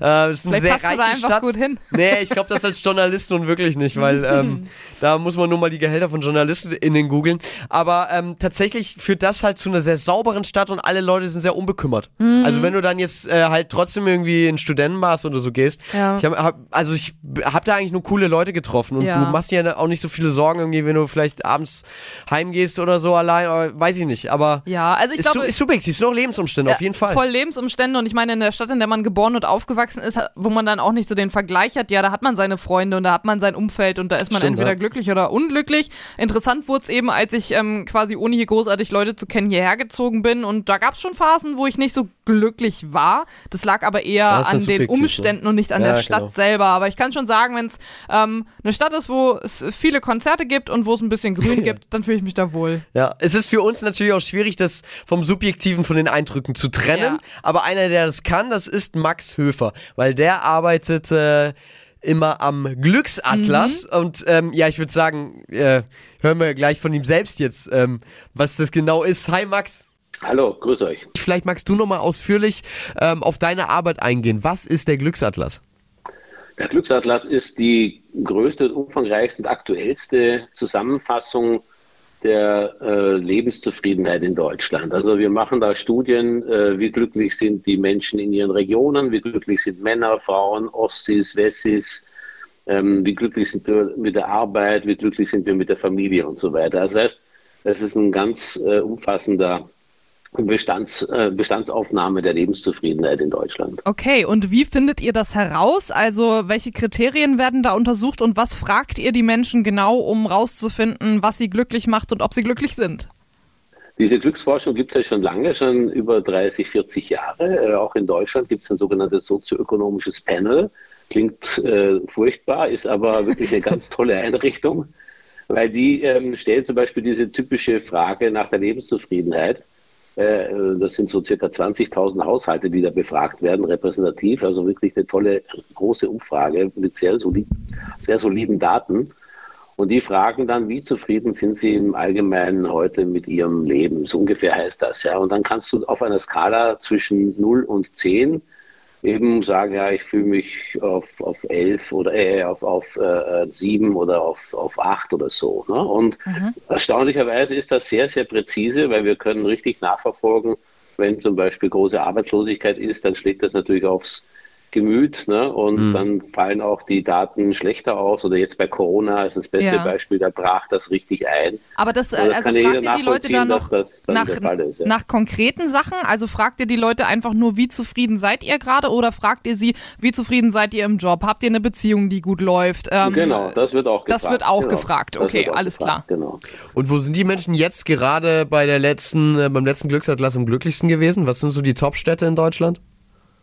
Äh, ist eine Vielleicht sehr passt reiche da einfach Stadt. gut hin. Nee, ich glaube das als Journalist nun wirklich nicht, weil ähm, da muss man nur mal die Gehälter von JournalistInnen googeln. Aber ähm, tatsächlich führt das halt zu einer sehr sauberen Stadt und alle Leute sind sehr unbekümmert. Mhm. Also wenn du dann jetzt äh, halt trotzdem irgendwie in Studentenbars oder so gehst, Ja. ich hab, hab, also ich habe da eigentlich nur coole Leute getroffen und Ja. du machst dir ja auch nicht so viele Sorgen irgendwie, wenn du vielleicht abends heimgehst oder so allein, oder, weiß ich nicht, aber Ja, also ich ist, glaube, ist subjektiv, sind auch Lebensumstände, auf jeden Fall. Voll Lebensumstände und ich meine, in der Stadt, in der man geboren und aufgewachsen ist, wo man dann auch nicht so den Vergleich hat, ja, da hat man seine Freunde und da hat man sein Umfeld und da ist man Stimmt, entweder ja. glücklich oder unglücklich. Interessant wurde es eben, als ich ähm, quasi ohne hier großartig Leute zu kennen hierher gezogen bin und da gab es schon Phasen, wo ich nicht so glücklich war. Das lag aber eher Ja, an den ne? Umständen und nicht an Ja, der Stadt genau. selber. Aber ich kann schon sagen, wenn es ähm, eine Stadt ist, wo es viele Konzerte gibt und wo es ein bisschen Grün gibt, dann fühle ich mich da wohl. Ja, es ist für uns natürlich auch schwierig, das vom Subjektiven von den Eindrücken zu trennen. Ja. Aber einer, der das kann, das ist Max Höfer, weil der arbeitet äh, immer am Glücksatlas. Mhm. Und ähm, ja, ich würde sagen, äh, hören wir gleich von ihm selbst jetzt, ähm, was das genau ist. Hi Max. Hallo, grüß euch. Vielleicht magst du nochmal ausführlich ähm, auf deine Arbeit eingehen. Was ist der Glücksatlas? Der Glücksatlas ist die größte, umfangreichste und aktuellste Zusammenfassung der äh, Lebenszufriedenheit in Deutschland. Also wir machen da Studien, äh, wie glücklich sind die Menschen in ihren Regionen, wie glücklich sind Männer, Frauen, Ossis, Wessis, ähm, wie glücklich sind wir mit der Arbeit, wie glücklich sind wir mit der Familie und so weiter. Das heißt, das ist ein ganz äh, umfassender Bestands, äh, Bestandsaufnahme der Lebenszufriedenheit in Deutschland. Okay, und wie findet ihr das heraus? Also, welche Kriterien werden da untersucht und was fragt ihr die Menschen genau, um rauszufinden, was sie glücklich macht und ob sie glücklich sind? Diese Glücksforschung gibt es ja schon lange, schon über 30, 40 Jahre. Äh, auch in Deutschland gibt es ein sogenanntes sozioökonomisches Panel. Klingt äh, furchtbar, ist aber wirklich eine ganz tolle Einrichtung, weil die ähm, stellt zum Beispiel diese typische Frage nach der Lebenszufriedenheit. Äh, das sind so circa 20.000 Haushalte, die da befragt werden, repräsentativ. Also wirklich eine tolle, große Umfrage mit sehr, solid, sehr soliden Daten. Und die fragen dann, wie zufrieden sind sie im Allgemeinen heute mit ihrem Leben? So ungefähr heißt das, ja. Und dann kannst du auf einer Skala zwischen 0 und 10 eben sagen, ja, ich fühle mich auf, auf 11 oder äh, auf, auf äh, 7 oder auf, auf 8 oder so. Ne? Und erstaunlicherweise ist das sehr, sehr präzise, weil wir können richtig nachverfolgen, wenn zum Beispiel große Arbeitslosigkeit ist, dann schlägt das natürlich aufs Gemüt ne? und dann fallen auch die Daten schlechter aus. Oder jetzt bei Corona ist das beste Ja. Beispiel, da brach das richtig ein. Aber das, Und das also fragt ihr die Leute da nachvollziehen, noch dass das dann nach, der Fall ist, ja. nach konkreten Sachen? Also fragt ihr die Leute einfach nur, wie zufrieden seid ihr gerade oder fragt ihr sie, wie zufrieden seid ihr im Job? Habt ihr eine Beziehung, die gut läuft? Ähm, genau, das wird auch gefragt. das wird auch genau. gefragt. Okay, auch alles gefragt, Genau. Und wo sind die Menschen jetzt gerade bei der letzten, äh, beim letzten Glücksatlas am glücklichsten gewesen? Was sind so die Top-Städte in Deutschland?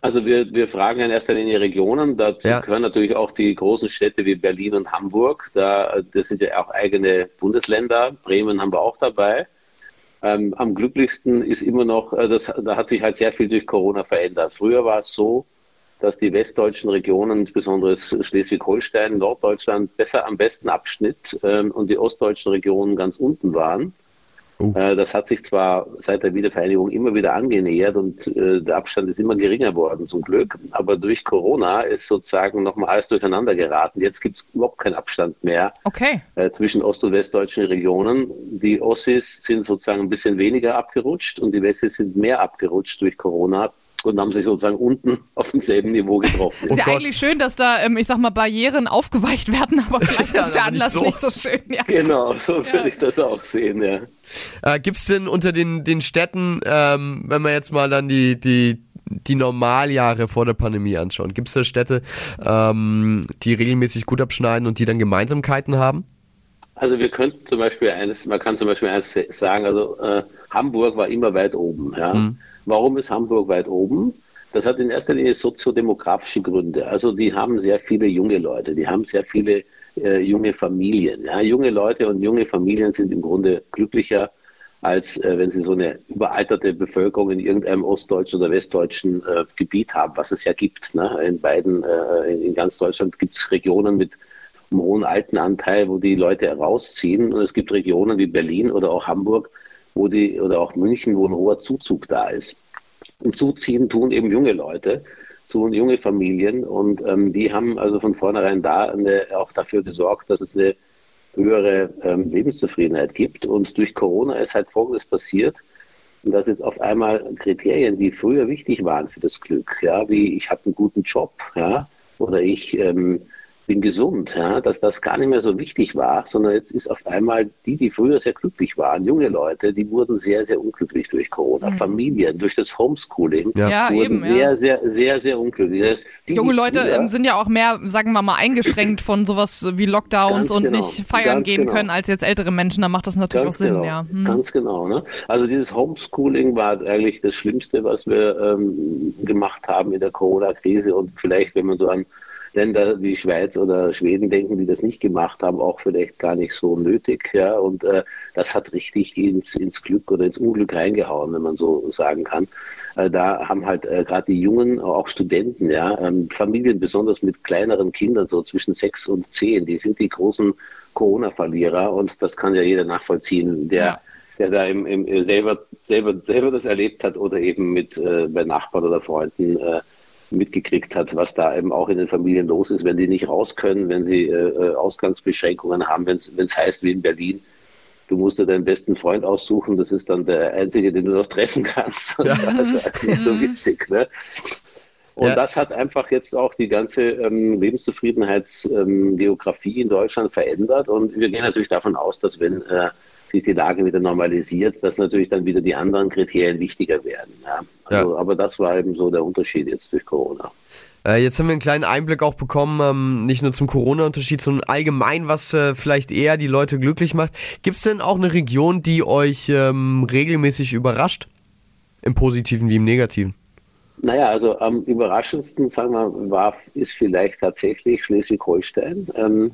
Also wir, wir fragen in erster Linie Regionen. Dazu Ja. gehören natürlich auch die großen Städte wie Berlin und Hamburg. Da, das sind ja auch eigene Bundesländer. Bremen haben wir auch dabei. Ähm, am glücklichsten ist immer noch, äh, das, da hat sich halt sehr viel durch Corona verändert. Früher war es so, dass die westdeutschen Regionen, insbesondere Schleswig-Holstein, Norddeutschland, besser am besten abschnitt ähm, und die ostdeutschen Regionen ganz unten waren. Oh. Äh, Das hat sich zwar seit der Wiedervereinigung immer wieder angenähert und äh, der Abstand ist immer geringer worden, zum Glück. Aber durch Corona ist sozusagen nochmal alles durcheinander geraten. Jetzt gibt es überhaupt keinen Abstand mehr Okay. äh, zwischen ost- und westdeutschen Regionen. Die Ossis sind sozusagen ein bisschen weniger abgerutscht und die Wessis sind mehr abgerutscht durch Corona und haben sich sozusagen unten auf demselben Niveau getroffen. Ist ja Gott. eigentlich schön, dass da, ähm, ich sag mal, Barrieren aufgeweicht werden, aber vielleicht Ja, ist der aber nicht Anlass so. nicht so schön. Ja. Genau, so würde ich das auch sehen, ja. Äh, Gibt es denn unter den, den Städten, ähm, wenn wir jetzt mal dann die, die, die Normaljahre vor der Pandemie anschauen, gibt es da Städte, ähm, die regelmäßig gut abschneiden und die dann Gemeinsamkeiten haben? Also wir könnten zum Beispiel eines, man kann zum Beispiel eines sagen, also äh, Hamburg war immer weit oben. Ja. Warum ist Hamburg weit oben? Das hat in erster Linie soziodemografische Gründe. Also die haben sehr viele junge Leute, die haben sehr viele äh, junge Familien. Ja. Junge Leute und junge Familien sind im Grunde glücklicher, als äh, wenn sie so eine überalterte Bevölkerung in irgendeinem ostdeutschen oder westdeutschen äh, Gebiet haben, was es ja gibt. Ne? In beiden, äh, in, in ganz Deutschland gibt es Regionen mit einen hohen Altenanteil, wo die Leute rausziehen. Und es gibt Regionen wie Berlin oder auch Hamburg, wo die, oder auch München, wo ein hoher Zuzug da ist. Und zuziehen tun eben junge Leute, tun junge Familien und ähm, die haben also von vornherein da eine, auch dafür gesorgt, dass es eine höhere ähm, Lebenszufriedenheit gibt. Und durch Corona ist halt Folgendes passiert, dass jetzt auf einmal Kriterien, die früher wichtig waren für das Glück, ja, wie ich habe einen guten Job, ja, oder ich ähm, bin gesund, ja, dass das gar nicht mehr so wichtig war, sondern jetzt ist auf einmal die, die früher sehr glücklich waren, junge Leute, die wurden sehr, sehr unglücklich durch Corona. Mhm. Familien, durch das Homeschooling ja. Ja, wurden eben, sehr, sehr, sehr, sehr unglücklich. Das, die, Junge Leute früher- ähm, sind ja auch mehr, sagen wir mal, eingeschränkt von sowas wie Lockdowns und genau, nicht feiern gehen genau. können als jetzt ältere Menschen. Da macht das natürlich auch Sinn, genau, ja. Hm. Ganz genau. Ne? Also dieses Homeschooling war eigentlich das Schlimmste, was wir ähm, gemacht haben in der Corona-Krise und vielleicht, wenn man so an Länder wie Schweiz oder Schweden denken, die das nicht gemacht haben, auch vielleicht gar nicht so nötig. Ja? Und äh, das hat richtig ins, ins Glück oder ins Unglück reingehauen, wenn man so sagen kann. Äh, da haben halt äh, gerade die Jungen, auch Studenten, ja, ähm, Familien besonders mit kleineren Kindern, so zwischen sechs und zehn, die sind die großen Corona-Verlierer und das kann ja jeder nachvollziehen, der Ja. der da im, im, selber, selber, selber das erlebt hat oder eben mit äh, bei Nachbarn oder Freunden äh, mitgekriegt hat, was da eben auch in den Familien los ist, wenn die nicht raus können, wenn sie äh, äh, Ausgangsbeschränkungen haben, wenn es heißt wie in Berlin, du musst dir deinen besten Freund aussuchen, das ist dann der einzige, den du noch treffen kannst. Das war also nicht so witzig. Ne? Und Ja. das hat einfach jetzt auch die ganze ähm, Lebenszufriedenheitsgeografie in Deutschland verändert. Und wir gehen natürlich davon aus, dass wenn äh, sich die Lage wieder normalisiert, dass natürlich dann wieder die anderen Kriterien wichtiger werden. Ja. Also, Aber das war eben so der Unterschied jetzt durch Corona. Äh, jetzt haben wir einen kleinen Einblick auch bekommen, ähm, nicht nur zum Corona-Unterschied, sondern allgemein, was äh, vielleicht eher die Leute glücklich macht. Gibt es denn auch eine Region, die euch ähm, regelmäßig überrascht? Im Positiven wie im Negativen? Naja, also am überraschendsten, sagen wir, war, ist vielleicht tatsächlich Schleswig-Holstein, ähm,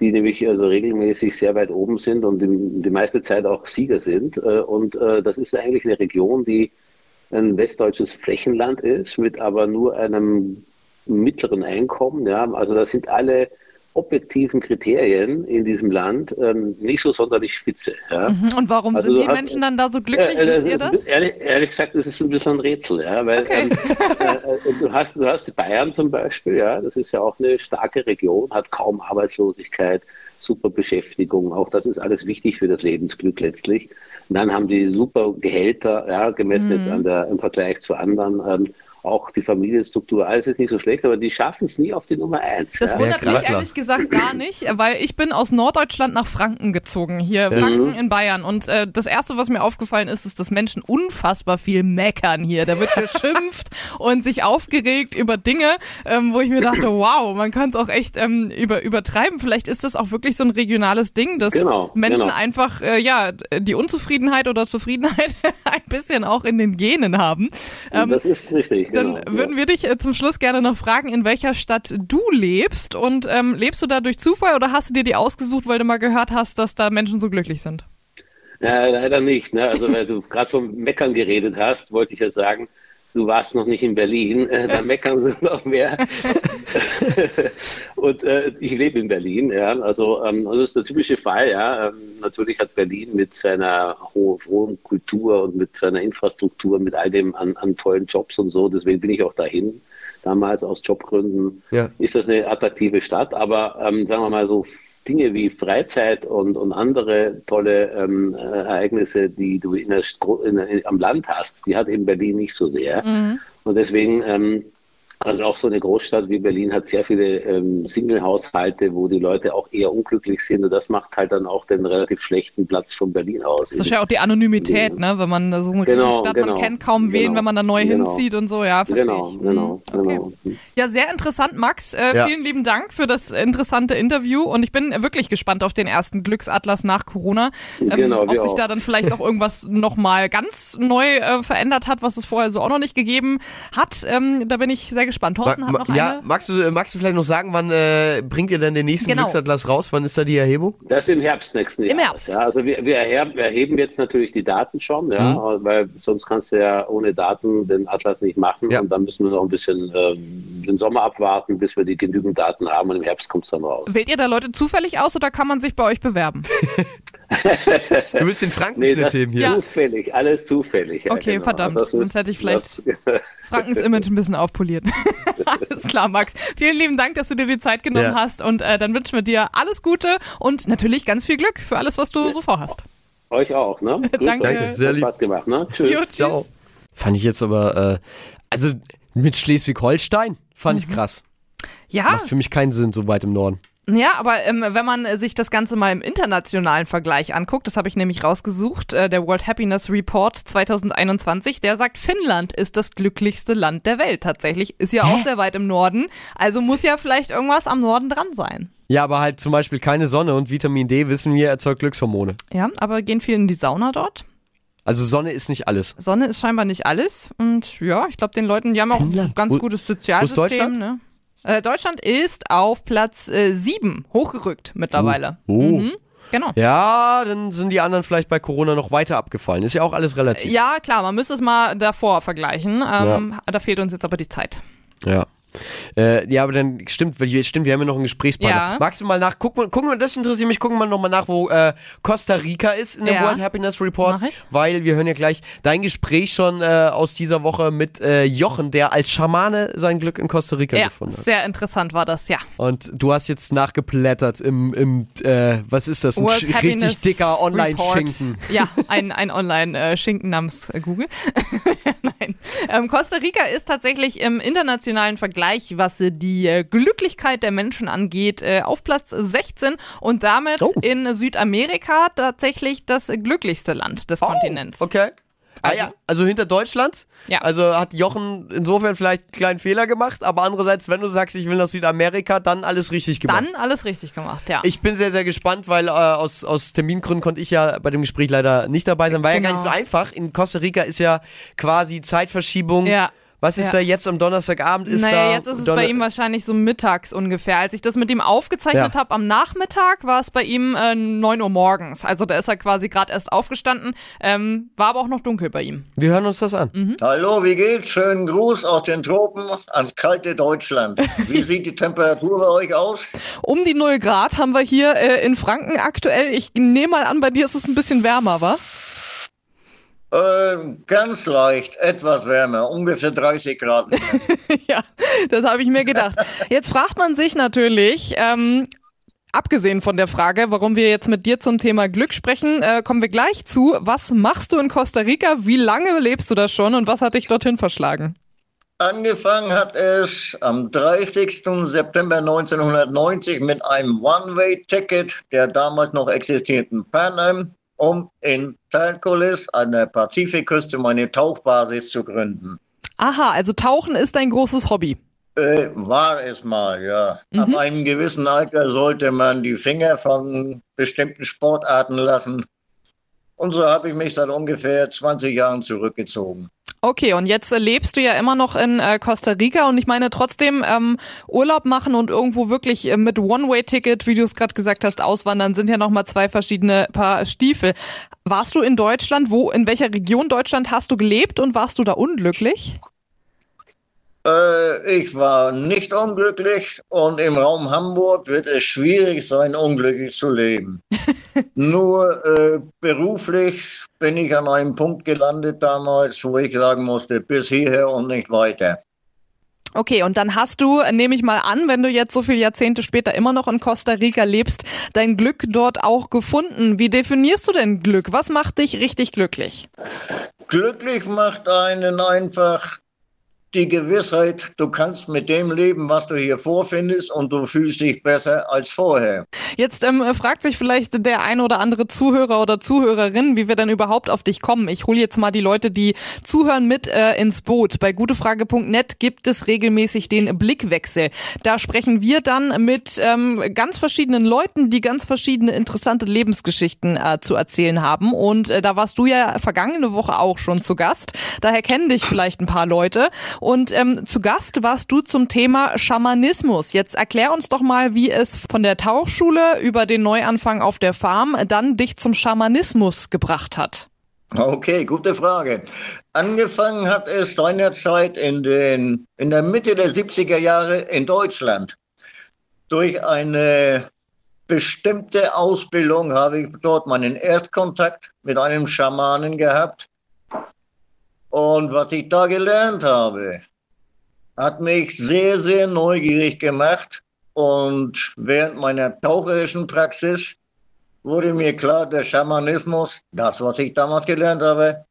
die nämlich also regelmäßig sehr weit oben sind und die, die meiste Zeit auch Sieger sind. Äh, und äh, das ist eigentlich eine Region, die ein westdeutsches Flächenland ist, mit aber nur einem mittleren Einkommen. Ja. Also da sind alle objektiven Kriterien in diesem Land ähm, nicht so sonderlich spitze. Ja. Mhm. Und warum Also sind die hast- Menschen dann da so glücklich? Äh, äh, Wisst ihr das? Ehrlich, ehrlich gesagt, das ist ein bisschen ein Rätsel, ja, weil Okay. ähm, äh, äh, du, hast, du hast Bayern zum Beispiel, ja, das ist ja auch eine starke Region, hat kaum Arbeitslosigkeit, super Beschäftigung, auch das ist alles wichtig für das Lebensglück letztlich. Und dann haben die super Gehälter, ja, gemessen Mhm. jetzt an der, im Vergleich zu anderen. Ähm, auch die Familienstruktur, alles ist nicht so schlecht, aber die schaffen es nie auf die Nummer eins. Das ja. wundert klar, mich ehrlich gesagt gar nicht, weil ich bin aus Norddeutschland nach Franken gezogen, hier Franken in Bayern. Und äh, das Erste, was mir aufgefallen ist, ist, dass Menschen unfassbar viel meckern hier. Da wird geschimpft und sich aufgeregt über Dinge, ähm, wo ich mir dachte, wow, man kann es auch echt ähm, über, übertreiben. Vielleicht ist das auch wirklich so ein regionales Ding, dass Genau, Menschen genau. einfach äh, ja die Unzufriedenheit oder Zufriedenheit ein bisschen auch in den Genen haben. Ähm, das ist richtig. Dann genau, würden wir dich äh, zum Schluss gerne noch fragen, in welcher Stadt du lebst. Und ähm, lebst du da durch Zufall oder hast du dir die ausgesucht, weil du mal gehört hast, dass da Menschen so glücklich sind? Ja, leider nicht. Ne? Also, weil du gerade vom Meckern geredet hast, wollte ich ja sagen, du warst noch nicht in Berlin. Äh, da meckern sie noch mehr. Und äh, ich lebe in Berlin. Ja? Also, ähm, das ist der typische Fall. Ja? Ähm, natürlich hat Berlin mit seiner ho- hohen Kultur und mit seiner Infrastruktur, mit all dem an, an tollen Jobs und so, deswegen bin ich auch dahin. Damals aus Jobgründen Ja. ist das eine attraktive Stadt, aber ähm, sagen wir mal so Dinge wie Freizeit und, und andere tolle ähm, äh, Ereignisse, die du in der, in, in, am Land hast, die hat eben Berlin nicht so sehr. Und deswegen, ähm, also auch so eine Großstadt wie Berlin hat sehr viele ähm, Single-Haushalte, wo die Leute auch eher unglücklich sind und das macht halt dann auch den relativ schlechten Platz von Berlin aus. Das ist ja auch die Anonymität, ne? Wenn man so eine Genau, Stadt, genau, man kennt kaum wen, genau, wenn man da neu genau. hinzieht und so, ja, verstehe Genau, ich. genau, Mhm, okay. genau. Ja, sehr interessant, Max. Äh, Ja. Vielen lieben Dank für das interessante Interview und ich bin wirklich gespannt auf den ersten Glücksatlas nach Corona. Ähm, Genau, ob sich auch. da dann vielleicht auch irgendwas nochmal ganz neu äh, verändert hat, was es vorher so auch noch nicht gegeben hat. Ähm, da bin ich sehr gespannt. Thorsten hat Ma- noch ja, eine. magst du, magst du vielleicht noch sagen, wann äh, bringt ihr denn den nächsten Genau. Glücksatlas raus? Wann ist da die Erhebung? Das im Herbst nächsten Jahres. Herbst. Ja, also wir, wir erheben, erheben jetzt natürlich die Daten schon, ja, Mhm. weil sonst kannst du ja ohne Daten den Atlas nicht machen Ja. und dann müssen wir noch ein bisschen ähm, den Sommer abwarten, bis wir die genügend Daten haben und im Herbst kommt es dann raus. Wählt ihr da Leute zufällig aus oder kann man sich bei euch bewerben? Du willst den Frankenschnitt das heben hier. Zufällig, alles zufällig. ja, Okay, genau. verdammt. Das Sonst hätte ich vielleicht- das- Frankens Image ein bisschen aufpoliert. alles klar, Max. Vielen lieben Dank, dass du dir die Zeit genommen Ja. hast und äh, dann wünschen wir dir alles Gute und natürlich ganz viel Glück für alles, was du so vorhast. Euch auch, ne? Grüß Danke. Danke, sehr Hat lieb. Spaß gemacht, ne? Tschüss. Jo, tschüss. Ciao. Fand ich jetzt aber, äh, also mit Schleswig-Holstein fand ich krass. Ja, Macht für mich keinen Sinn, so weit im Norden. Ja, aber ähm, wenn man äh, sich das Ganze mal im internationalen Vergleich anguckt, das habe ich nämlich rausgesucht, äh, der World Happiness Report 2021, der sagt, Finnland ist das glücklichste Land der Welt tatsächlich. Ist ja auch sehr weit im Norden, also muss ja vielleicht irgendwas am Norden dran sein. Ja, aber halt zum Beispiel keine Sonne und Vitamin D, wissen wir, erzeugt Glückshormone. Ja, aber gehen viele in die Sauna dort? Also Sonne ist nicht alles. Sonne ist scheinbar nicht alles und ja, ich glaube, den Leuten, die haben auch ein Finnland. ganz gutes Sozialsystem. Ne? Äh, Deutschland ist auf Platz äh, 7 hochgerückt mittlerweile. Oh. Mhm, genau. Ja, dann sind die anderen vielleicht bei Corona noch weiter abgefallen. Ist ja auch alles relativ. Ja, klar, man müsste es mal davor vergleichen. Ähm, Da fehlt uns jetzt aber die Zeit. Ja. Äh, ja, aber dann stimmt, weil- stimmt, wir haben ja noch einen Gesprächspartner. Ja. Magst du mal nach, guck mal, guck mal, das interessiert mich, gucken wir nochmal nach, wo äh, Costa Rica ist in dem Ja. World Happiness Report. Weil wir hören ja gleich dein Gespräch schon äh, aus dieser Woche mit äh, Jochen, der als Schamane sein Glück in Costa Rica Ja, gefunden hat. sehr interessant war das, ja. Und du hast jetzt nachgeplättert im, im äh, was ist das? Ein World Happiness richtig dicker Online-Schinken. Ja, ein, ein Online-Schinken namens äh, Google. Nein. Ähm, Costa Rica ist tatsächlich im internationalen Vergleich, was äh, die äh, Glücklichkeit der Menschen angeht, äh, auf Platz 16 und damit Oh. in Südamerika tatsächlich das glücklichste Land des Kontinents. Okay. Ah, ja. Also hinter Deutschland. Ja. Also hat Jochen insofern vielleicht einen kleinen Fehler gemacht, aber andererseits, wenn du sagst, ich will nach Südamerika, dann alles richtig gemacht. Dann alles richtig gemacht, ja. Ich bin sehr, sehr gespannt, weil äh, aus, aus Termingründen konnte ich ja bei dem Gespräch leider nicht dabei sein. War ja gar nicht so Genau. einfach. In Costa Rica ist ja quasi Zeitverschiebung. ja. Was ist Ja. da jetzt am Donnerstagabend? Ist naja, da jetzt ist es Donner- bei ihm wahrscheinlich so mittags ungefähr. Als ich das mit ihm aufgezeichnet Ja. habe am Nachmittag, war es bei ihm äh, 9 Uhr morgens. Also da ist er quasi gerade erst aufgestanden. Ähm, war aber auch noch dunkel bei ihm. Wir hören uns das an. Mhm. Hallo, wie geht's? Schönen Gruß aus den Tropen ans kalte Deutschland. Wie sieht die Temperatur bei euch aus? Um die 0 Grad haben wir hier äh, in Franken aktuell. Ich nehme mal an, bei dir ist es ein bisschen wärmer, wa? Äh, ganz leicht, etwas wärmer, ungefähr 30 Grad. ja, das habe ich mir gedacht. Jetzt fragt man sich natürlich, ähm, abgesehen von der Frage, warum wir jetzt mit dir zum Thema Glück sprechen, äh, kommen wir gleich zu. Was machst du in Costa Rica? Wie lange lebst du da schon und was hat dich dorthin verschlagen? Angefangen hat es am 30. September 1990 mit einem One-Way-Ticket der damals noch existierenden Pan Am, um in Talcolis an der Pazifikküste meine Tauchbasis zu gründen. Aha, also Tauchen ist dein großes Hobby. Äh, war es mal, ja. Ab einem gewissen Alter sollte man die Finger von bestimmten Sportarten lassen. Und so habe ich mich seit ungefähr 20 Jahren zurückgezogen. Okay, und jetzt äh, lebst du ja immer noch in äh, Costa Rica und ich meine trotzdem ähm, Urlaub machen und irgendwo wirklich äh, mit One-Way-Ticket, wie du es gerade gesagt hast, auswandern, sind ja nochmal zwei verschiedene Paar Stiefel. Warst du in Deutschland? Wo, in welcher Region Deutschland hast du gelebt und warst du da unglücklich? Äh, ich war nicht unglücklich und im Raum Hamburg wird es schwierig sein, unglücklich zu leben. Nur äh, beruflich bin ich an einem Punkt gelandet damals, wo ich sagen musste, bis hierher und nicht weiter. Okay, und dann hast du, nehme ich mal an, wenn du jetzt so viele Jahrzehnte später immer noch in Costa Rica lebst, dein Glück dort auch gefunden. Wie definierst du denn Glück? Was macht dich richtig glücklich? Glücklich macht einen einfach die Gewissheit, du kannst mit dem leben, was du hier vorfindest und du fühlst dich besser als vorher. Jetzt ähm, fragt sich vielleicht der ein oder andere Zuhörer oder Zuhörerin, wie wir denn überhaupt auf dich kommen. Ich hole jetzt mal die Leute, die zuhören, mit äh, ins Boot. Bei gutefrage.net gibt es regelmäßig den Blickwechsel. Da sprechen wir dann mit ähm, ganz verschiedenen Leuten, die ganz verschiedene interessante Lebensgeschichten äh, zu erzählen haben. Und äh, da warst du ja vergangene Woche auch schon zu Gast. Daher kennen dich vielleicht ein paar Leute. Und ähm, zu Gast warst du zum Thema Schamanismus. Jetzt erklär uns doch mal, wie es von der Tauchschule über den Neuanfang auf der Farm dann dich zum Schamanismus gebracht hat. Okay, gute Frage. Angefangen hat es seinerzeit in, den, in der Mitte der 70er Jahre in Deutschland. Durch eine bestimmte Ausbildung habe ich dort meinen Erstkontakt mit einem Schamanen gehabt. Und was ich da gelernt habe, hat mich sehr, sehr neugierig gemacht. Und während meiner taucherischen Praxis wurde mir klar, der Schamanismus, das, was ich damals gelernt habe,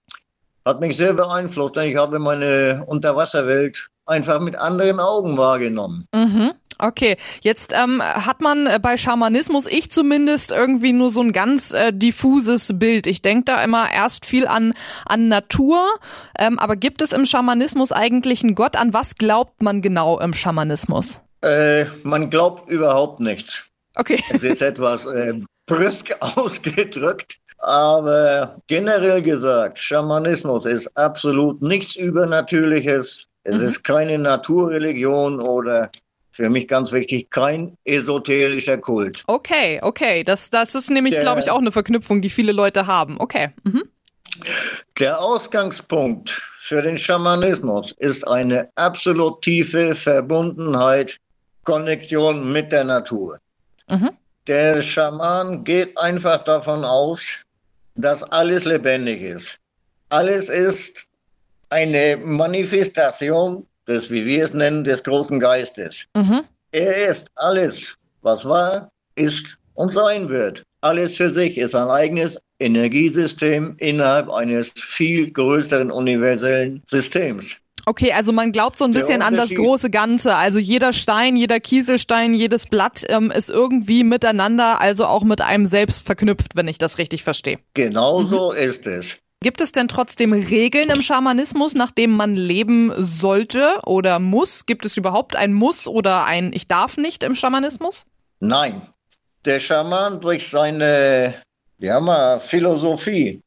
hat mich sehr beeinflusst. Denn ich habe meine Unterwasserwelt einfach mit anderen Augen wahrgenommen. Mhm. Okay, jetzt ähm, hat man äh, bei Schamanismus, ich zumindest, irgendwie nur so ein ganz äh, diffuses Bild. Ich denke da immer erst viel an, an Natur, ähm, aber gibt es im Schamanismus eigentlich einen Gott? An was glaubt man genau im Schamanismus? Äh, man glaubt überhaupt nichts. Okay. Es ist etwas äh, brüsk ausgedrückt. Aber generell gesagt, Schamanismus ist absolut nichts Übernatürliches. Es ist keine Naturreligion oder für mich ganz wichtig, kein esoterischer Kult. Okay, okay. Das, das ist nämlich, glaube ich, auch eine Verknüpfung, die viele Leute haben. Okay. Mhm. Der Ausgangspunkt für den Schamanismus ist eine absolut tiefe Verbundenheit, Konnexion mit der Natur. Mhm. Der Schaman geht einfach davon aus, dass alles lebendig ist. Alles ist eine Manifestation des, wie wir es nennen, des großen Geistes. Mhm. Er ist alles, was war, ist und sein wird. Alles für sich ist ein eigenes Energiesystem innerhalb eines viel größeren universellen Systems. Okay, also man glaubt so ein bisschen an das große Ganze. Also jeder Stein, jeder Kieselstein, jedes Blatt ähm, ist irgendwie miteinander, also auch mit einem selbst verknüpft, wenn ich das richtig verstehe. Genauso ist es. Gibt es denn trotzdem Regeln im Schamanismus, nach denen man leben sollte oder muss? Gibt es überhaupt ein Muss oder ein Ich darf nicht im Schamanismus? Nein, der Schaman durch seine ja Philosophie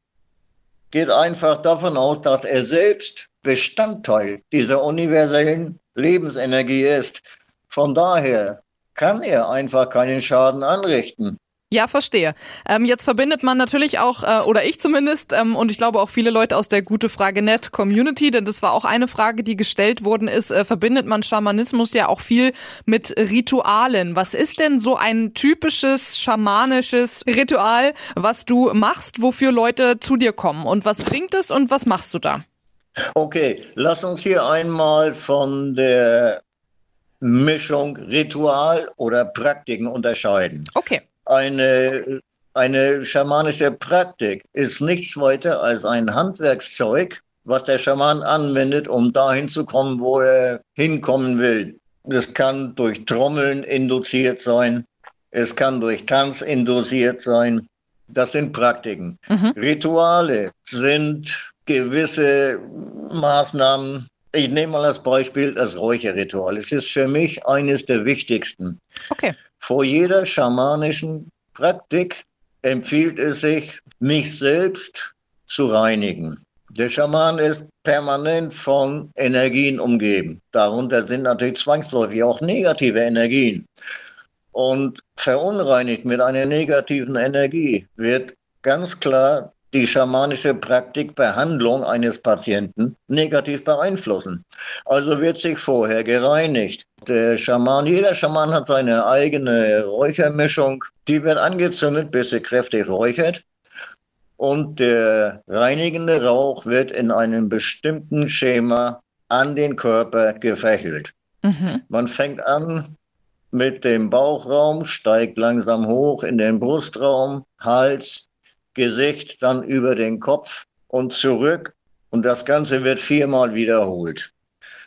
geht einfach davon aus, dass er selbst Bestandteil dieser universellen Lebensenergie ist. Von daher kann er einfach keinen Schaden anrichten. Ja, verstehe. Ähm, jetzt verbindet man natürlich auch, äh, oder ich zumindest, ähm, und ich glaube auch viele Leute aus der Gute Frage Net Community, denn das war auch eine Frage, die gestellt worden ist, äh, verbindet man Schamanismus ja auch viel mit Ritualen. Was ist denn so ein typisches schamanisches Ritual, was du machst, wofür Leute zu dir kommen? Und was bringt es und was machst du da? Okay, lass uns hier einmal von der Mischung Ritual oder Praktiken unterscheiden. Okay. Eine, eine schamanische Praktik ist nichts weiter als ein Handwerkszeug, was der Schaman anwendet, um dahin zu kommen, wo er hinkommen will. Das kann durch Trommeln induziert sein, es kann durch Tanz induziert sein. Das sind Praktiken. Rituale sind gewisse Maßnahmen. Ich nehme mal als Beispiel das Räucherritual. Es ist für mich eines der wichtigsten. Okay. Vor jeder schamanischen Praktik empfiehlt es sich, mich selbst zu reinigen. Der Schaman ist permanent von Energien umgeben. Darunter sind natürlich zwangsläufig auch negative Energien. Und verunreinigt mit einer negativen Energie wird ganz klar die schamanische Praktik Behandlung eines Patienten negativ beeinflussen. Also wird sich vorher gereinigt. Der Schaman, jeder Schaman hat seine eigene Räuchermischung. Die wird angezündet, bis sie kräftig räuchert. Und der reinigende Rauch wird in einem bestimmten Schema an den Körper gefächelt. Mhm. Man fängt an mit dem Bauchraum, steigt langsam hoch in den Brustraum, Hals, Gesicht, dann über den Kopf und zurück. Und das Ganze wird viermal wiederholt.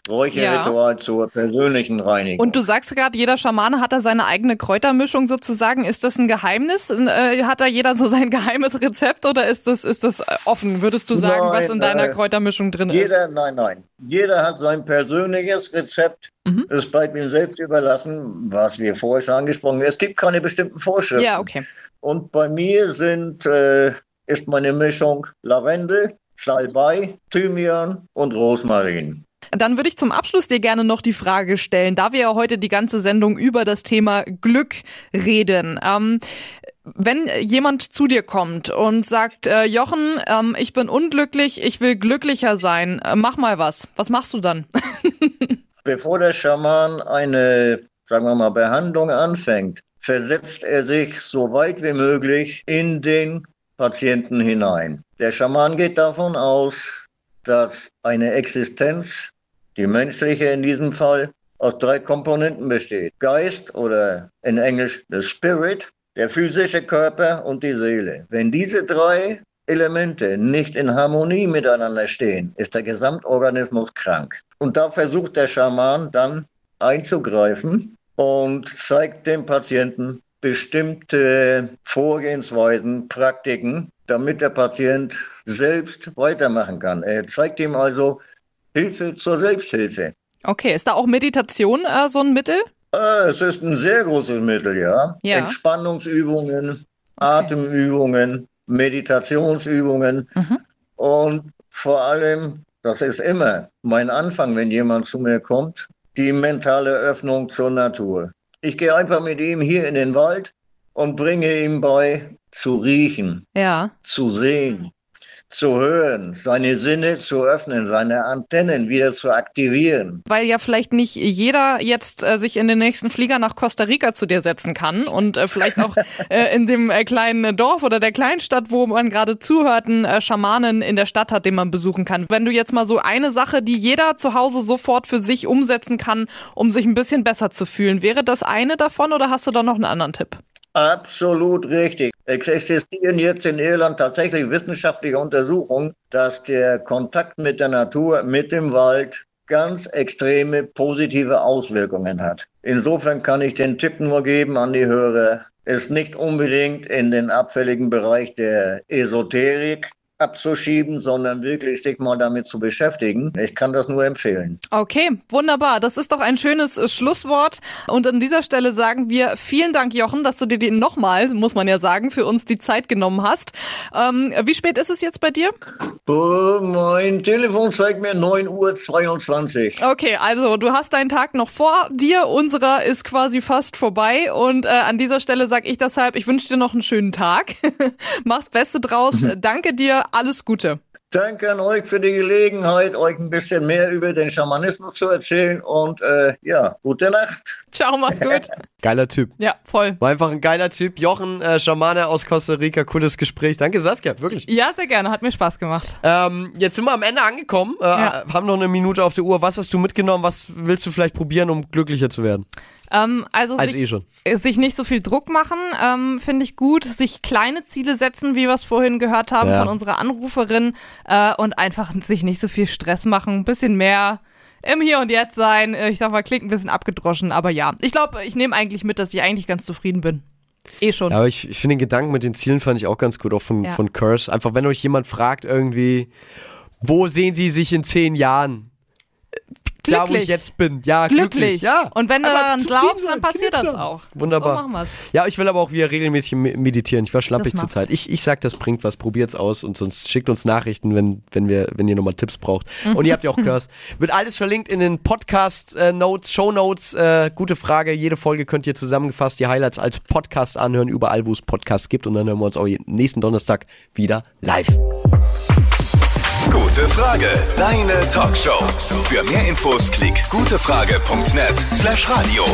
Räucherritual zur persönlichen Reinigung. Und du sagst gerade, jeder Schamane hat da seine eigene Kräutermischung sozusagen. Ist das ein Geheimnis? Äh, hat da jeder so sein geheimes Rezept oder ist das, ist das äh, offen? Würdest du sagen, was in Nein, deiner äh, Kräutermischung drin ist? Jeder, nein, nein. Jeder hat sein persönliches Rezept. Mhm. Es bleibt ihm selbst überlassen, was wir vorher schon angesprochen haben. Es gibt keine bestimmten Vorschriften. Ja, okay. Und bei mir sind, äh, ist meine Mischung Lavendel, Salbei, Thymian und Rosmarin. Dann würde ich zum Abschluss dir gerne noch die Frage stellen, da wir ja heute die ganze Sendung über das Thema Glück reden. Ähm, Wenn jemand zu dir kommt und sagt, äh, Jochen, ähm, ich bin unglücklich, ich will glücklicher sein, äh, mach mal was. Was machst du dann? Bevor der Schaman eine, sagen wir mal, Behandlung anfängt, versetzt er sich so weit wie möglich in den Patienten hinein. Der Schaman geht davon aus, dass eine Existenz, die menschliche in diesem Fall, aus drei Komponenten besteht. Geist oder in Englisch the Spirit, der physische Körper und die Seele. Wenn diese drei Elemente nicht in Harmonie miteinander stehen, ist der Gesamtorganismus krank. Und da versucht der Schaman dann einzugreifen und zeigt dem Patienten bestimmte Vorgehensweisen, Praktiken, damit der Patient selbst weitermachen kann. Er zeigt ihm also Hilfe zur Selbsthilfe. Okay, ist da auch Meditation äh, so ein Mittel? Äh, es ist ein sehr großes Mittel, ja. Ja. Entspannungsübungen, Atemübungen, Meditationsübungen und vor allem, das ist immer mein Anfang, wenn jemand zu mir kommt, die mentale Öffnung zur Natur. Ich gehe einfach mit ihm hier in den Wald und bringe ihm bei, zu riechen, Ja. zu sehen, zu hören, seine Sinne zu öffnen, seine Antennen wieder zu aktivieren. Weil ja vielleicht nicht jeder jetzt äh, sich in den nächsten Flieger nach Costa Rica zu dir setzen kann und äh, vielleicht auch äh, in dem äh, kleinen Dorf oder der Kleinstadt, wo man gerade zuhört, einen äh, Schamanen in der Stadt hat, den man besuchen kann. Wenn du jetzt mal so eine Sache, die jeder zu Hause sofort für sich umsetzen kann, um sich ein bisschen besser zu fühlen, wäre das eine davon oder hast du da noch einen anderen Tipp? Absolut richtig. Es existieren jetzt in Irland tatsächlich wissenschaftliche Untersuchungen, dass der Kontakt mit der Natur, mit dem Wald ganz extreme positive Auswirkungen hat. Insofern kann ich den Tipp nur geben an die Hörer, es nicht unbedingt in den abfälligen Bereich der Esoterik abzuschieben, sondern wirklich sich mal damit zu beschäftigen. Ich kann das nur empfehlen. Okay, wunderbar. Das ist doch ein schönes äh, Schlusswort. Und an dieser Stelle sagen wir vielen Dank, Jochen, dass du dir den nochmal, muss man ja sagen, für uns die Zeit genommen hast. Ähm, wie spät ist es jetzt bei dir? Oh, mein Telefon zeigt mir 9.22 Uhr. Okay, also du hast deinen Tag noch vor dir. Unserer ist quasi fast vorbei. Und äh, an dieser Stelle sage ich deshalb, ich wünsche dir noch einen schönen Tag. Mach's Beste draus. Danke dir. Alles Gute. Danke an euch für die Gelegenheit, euch ein bisschen mehr über den Schamanismus zu erzählen und äh, ja, gute Nacht. Ciao, mach's gut. Geiler Typ. Ja, voll. War einfach ein geiler Typ. Jochen, äh, Schamane aus Costa Rica, cooles Gespräch. Danke, Saskia, wirklich. Ja, sehr gerne. Hat mir Spaß gemacht. Ähm, jetzt sind wir am Ende angekommen, äh, Ja. haben noch eine Minute auf der Uhr. Was hast du mitgenommen? Was willst du vielleicht probieren, um glücklicher zu werden? Ähm, also Als sich, eh sich nicht so viel Druck machen, ähm, finde ich gut. Sich kleine Ziele setzen, wie wir es vorhin gehört haben Ja. von unserer Anruferin. Äh, und einfach sich nicht so viel Stress machen. Ein bisschen mehr im Hier und Jetzt sein. Äh, Ich sag mal, klingt ein bisschen abgedroschen, aber ja. Ich glaube, ich nehme eigentlich mit, dass ich eigentlich ganz zufrieden bin. Eh schon. Ja, aber ich, ich finde den Gedanken mit den Zielen fand ich auch ganz gut, auch von, Ja. von Curse. Einfach, wenn euch jemand fragt, irgendwie, wo sehen sie sich in zehn Jahren? Da, wo ich Glücklich. jetzt bin. Ja, glücklich. Glücklich. Ja. Und wenn du Einfach daran glaubst, dann passiert das auch. Wunderbar. So machen wir's. Ja, ich will aber auch wieder regelmäßig me- meditieren. Ich war schlampig Das zur Zeit. Ich, ich sag, das bringt was. Probiert's aus und sonst schickt uns Nachrichten, wenn, wenn, wir, wenn ihr nochmal Tipps braucht. Und ihr habt ja auch Curse. Wird alles verlinkt in den Podcast-Notes, Show-Notes. Äh, gute Frage. Jede Folge könnt ihr zusammengefasst die Highlights als Podcast anhören, überall, wo es Podcasts gibt. Und dann hören wir uns auch nächsten Donnerstag wieder live. Gute Frage, deine Talkshow. Für mehr Infos klick gutefrage.net slash radio.